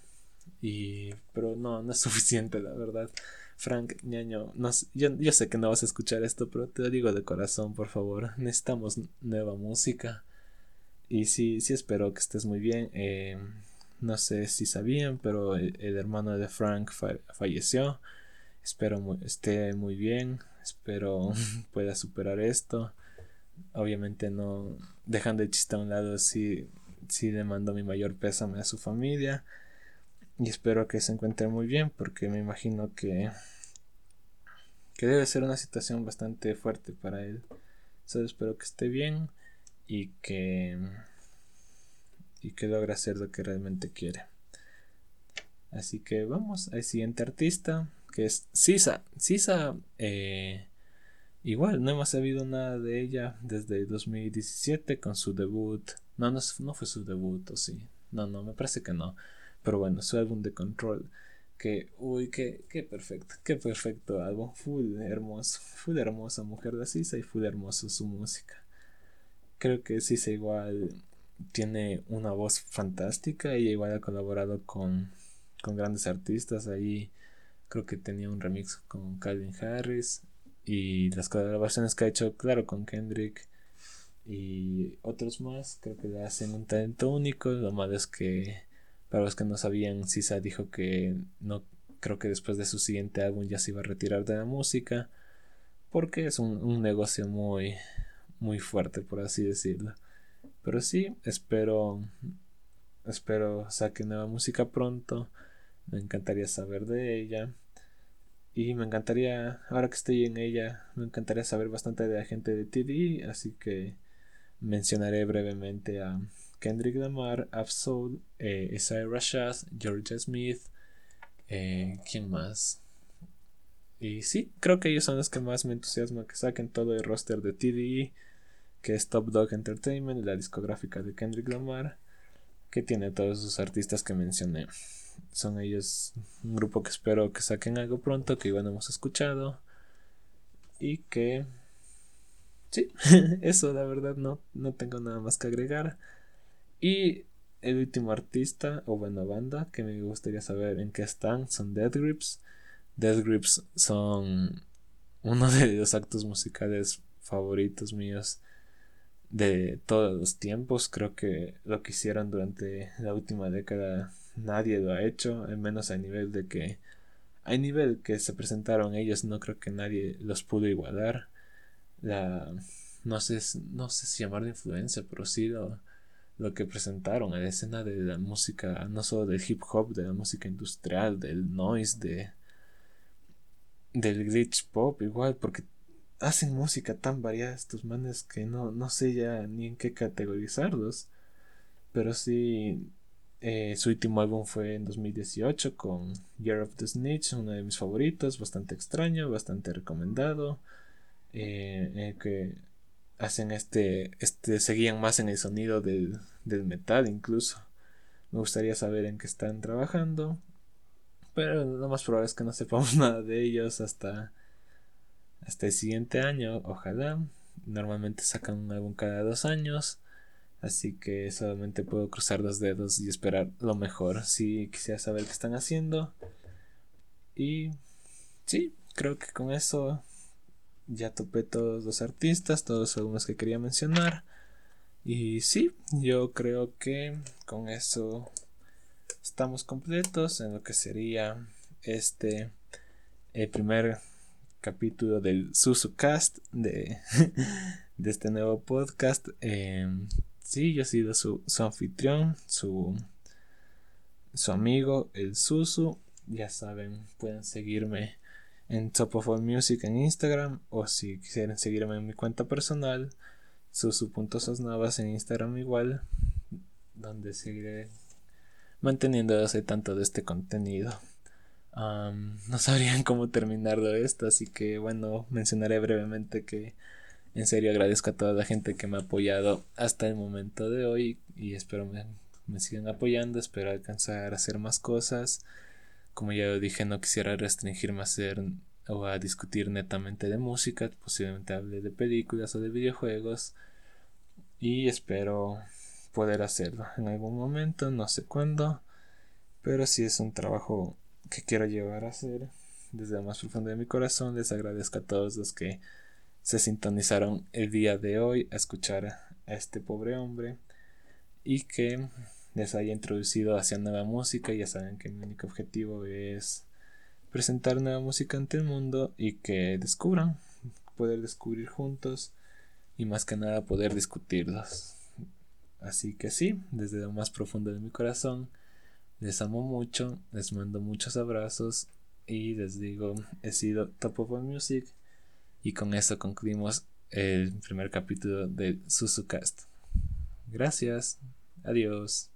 [SPEAKER 1] Y, pero no, no es suficiente, la verdad. Frank, ñaño, no, yo, yo, sé que no vas a escuchar esto, pero te lo digo de corazón, por favor. Necesitamos nueva música. Y sí, sí espero que estés muy bien. Eh, no sé si sabían, pero el, hermano de Frank falleció. Espero esté muy bien. Espero pueda superar esto. Obviamente no dejando el chiste a un lado, sí, sí le mando mi mayor pésame a su familia. Y espero que se encuentre muy bien porque me imagino que, que debe ser una situación bastante fuerte para él. Solo espero que esté bien y que, y que logre hacer lo que realmente quiere. Así que vamos al siguiente artista que es Sisa. Sisa, eh, igual no hemos sabido nada de ella desde 2017 con su debut. No, no, no fue su debut, o sí. No, no, me parece que no. Pero bueno, su álbum de Control. Que, uy, qué, qué perfecto, qué perfecto álbum. Full hermoso, full hermosa mujer de Sisa y full hermoso su música. Creo que Sisa igual tiene una voz fantástica y igual ha colaborado con, con grandes artistas. Ahí creo que tenía un remix con Calvin Harris y las colaboraciones que ha hecho, claro, con Kendrick y otros más. Creo que le hacen un talento único. Lo malo es que para los que no sabían, Sisa dijo que no creo que después de su siguiente álbum ya se iba a retirar de la música porque es un, negocio muy muy fuerte por así decirlo. Pero sí, espero espero saque nueva música pronto. Me encantaría saber de ella. Y me encantaría, ahora que estoy en ella, me encantaría saber bastante de la gente de TD, así que mencionaré brevemente a Kendrick Lamar, Absol, eh, Isaiah Rashad, Georgia Smith, eh, ¿quién más? Y sí, creo que ellos son los que más me entusiasman que saquen todo el roster de TDE, que es Top Dog Entertainment, la discográfica de Kendrick Lamar, que tiene todos sus artistas que mencioné. Son ellos un grupo que espero que saquen algo pronto, que igual hemos escuchado. Y que... Sí, eso la verdad no, no tengo nada más que agregar. Y el último artista, o banda, que me gustaría saber en qué están, son Dead Grips. Dead Grips son uno de los actos musicales favoritos míos de todos los tiempos. Creo que lo que hicieron durante la última década nadie lo ha hecho, al menos a nivel de que a nivel que se presentaron ellos no creo que nadie los pudo igualar. La no sé no sé si llamarlo influencia, pero sí lo lo que presentaron a la escena de la música, no solo del hip hop, de la música industrial, del noise, de del glitch pop, igual, porque hacen música tan variada estos manes que no, no sé ya ni en qué categorizarlos. Pero sí, eh, su último álbum fue en 2018 con Year of the Snitch, uno de mis favoritos, bastante extraño, bastante recomendado. Eh, que hacen este, este, seguían más en el sonido del, del metal incluso. Me gustaría saber en qué están trabajando. Pero lo más probable es que no sepamos nada de ellos hasta, hasta el siguiente año. Ojalá. Normalmente sacan un álbum cada dos años. Así que solamente puedo cruzar los dedos y esperar lo mejor. Si quisiera saber qué están haciendo. Y sí, creo que con eso ya topé todos los artistas, todos álbumes que quería mencionar. Y sí, yo creo que con eso estamos completos en lo que sería este el primer capítulo del SusuCast de, de este nuevo podcast. Eh, sí, yo he sido su, su anfitrión, su, su amigo, el Susu. Ya saben, pueden seguirme en Top Music en Instagram o si quisieran seguirme en mi cuenta personal, susu.sosnavas en Instagram igual, donde seguiré manteniéndose tanto de este contenido. no sabrían cómo terminar de esto, así que bueno, mencionaré brevemente que en serio agradezco a toda la gente que me ha apoyado hasta el momento de hoy y espero me, me sigan apoyando, espero alcanzar a hacer más cosas. Como ya dije, no quisiera restringirme a hacer o a discutir netamente de música, posiblemente hable de películas o de videojuegos y espero poder hacerlo en algún momento, no sé cuándo, pero si es un trabajo que quiero llevar a hacer desde lo más profundo de mi corazón. Les agradezco a todos los que se sintonizaron el día de hoy a escuchar a este pobre hombre y que les haya introducido hacia nueva música. Ya saben que mi único objetivo es presentar nueva música ante el mundo y que descubran, poder descubrir juntos y más que nada poder discutirlos. Así que sí, desde lo más profundo de mi corazón, les amo mucho, les mando muchos abrazos y les digo, he sido Top of Music y con esto concluimos el primer capítulo del Susucast. Gracias, adiós.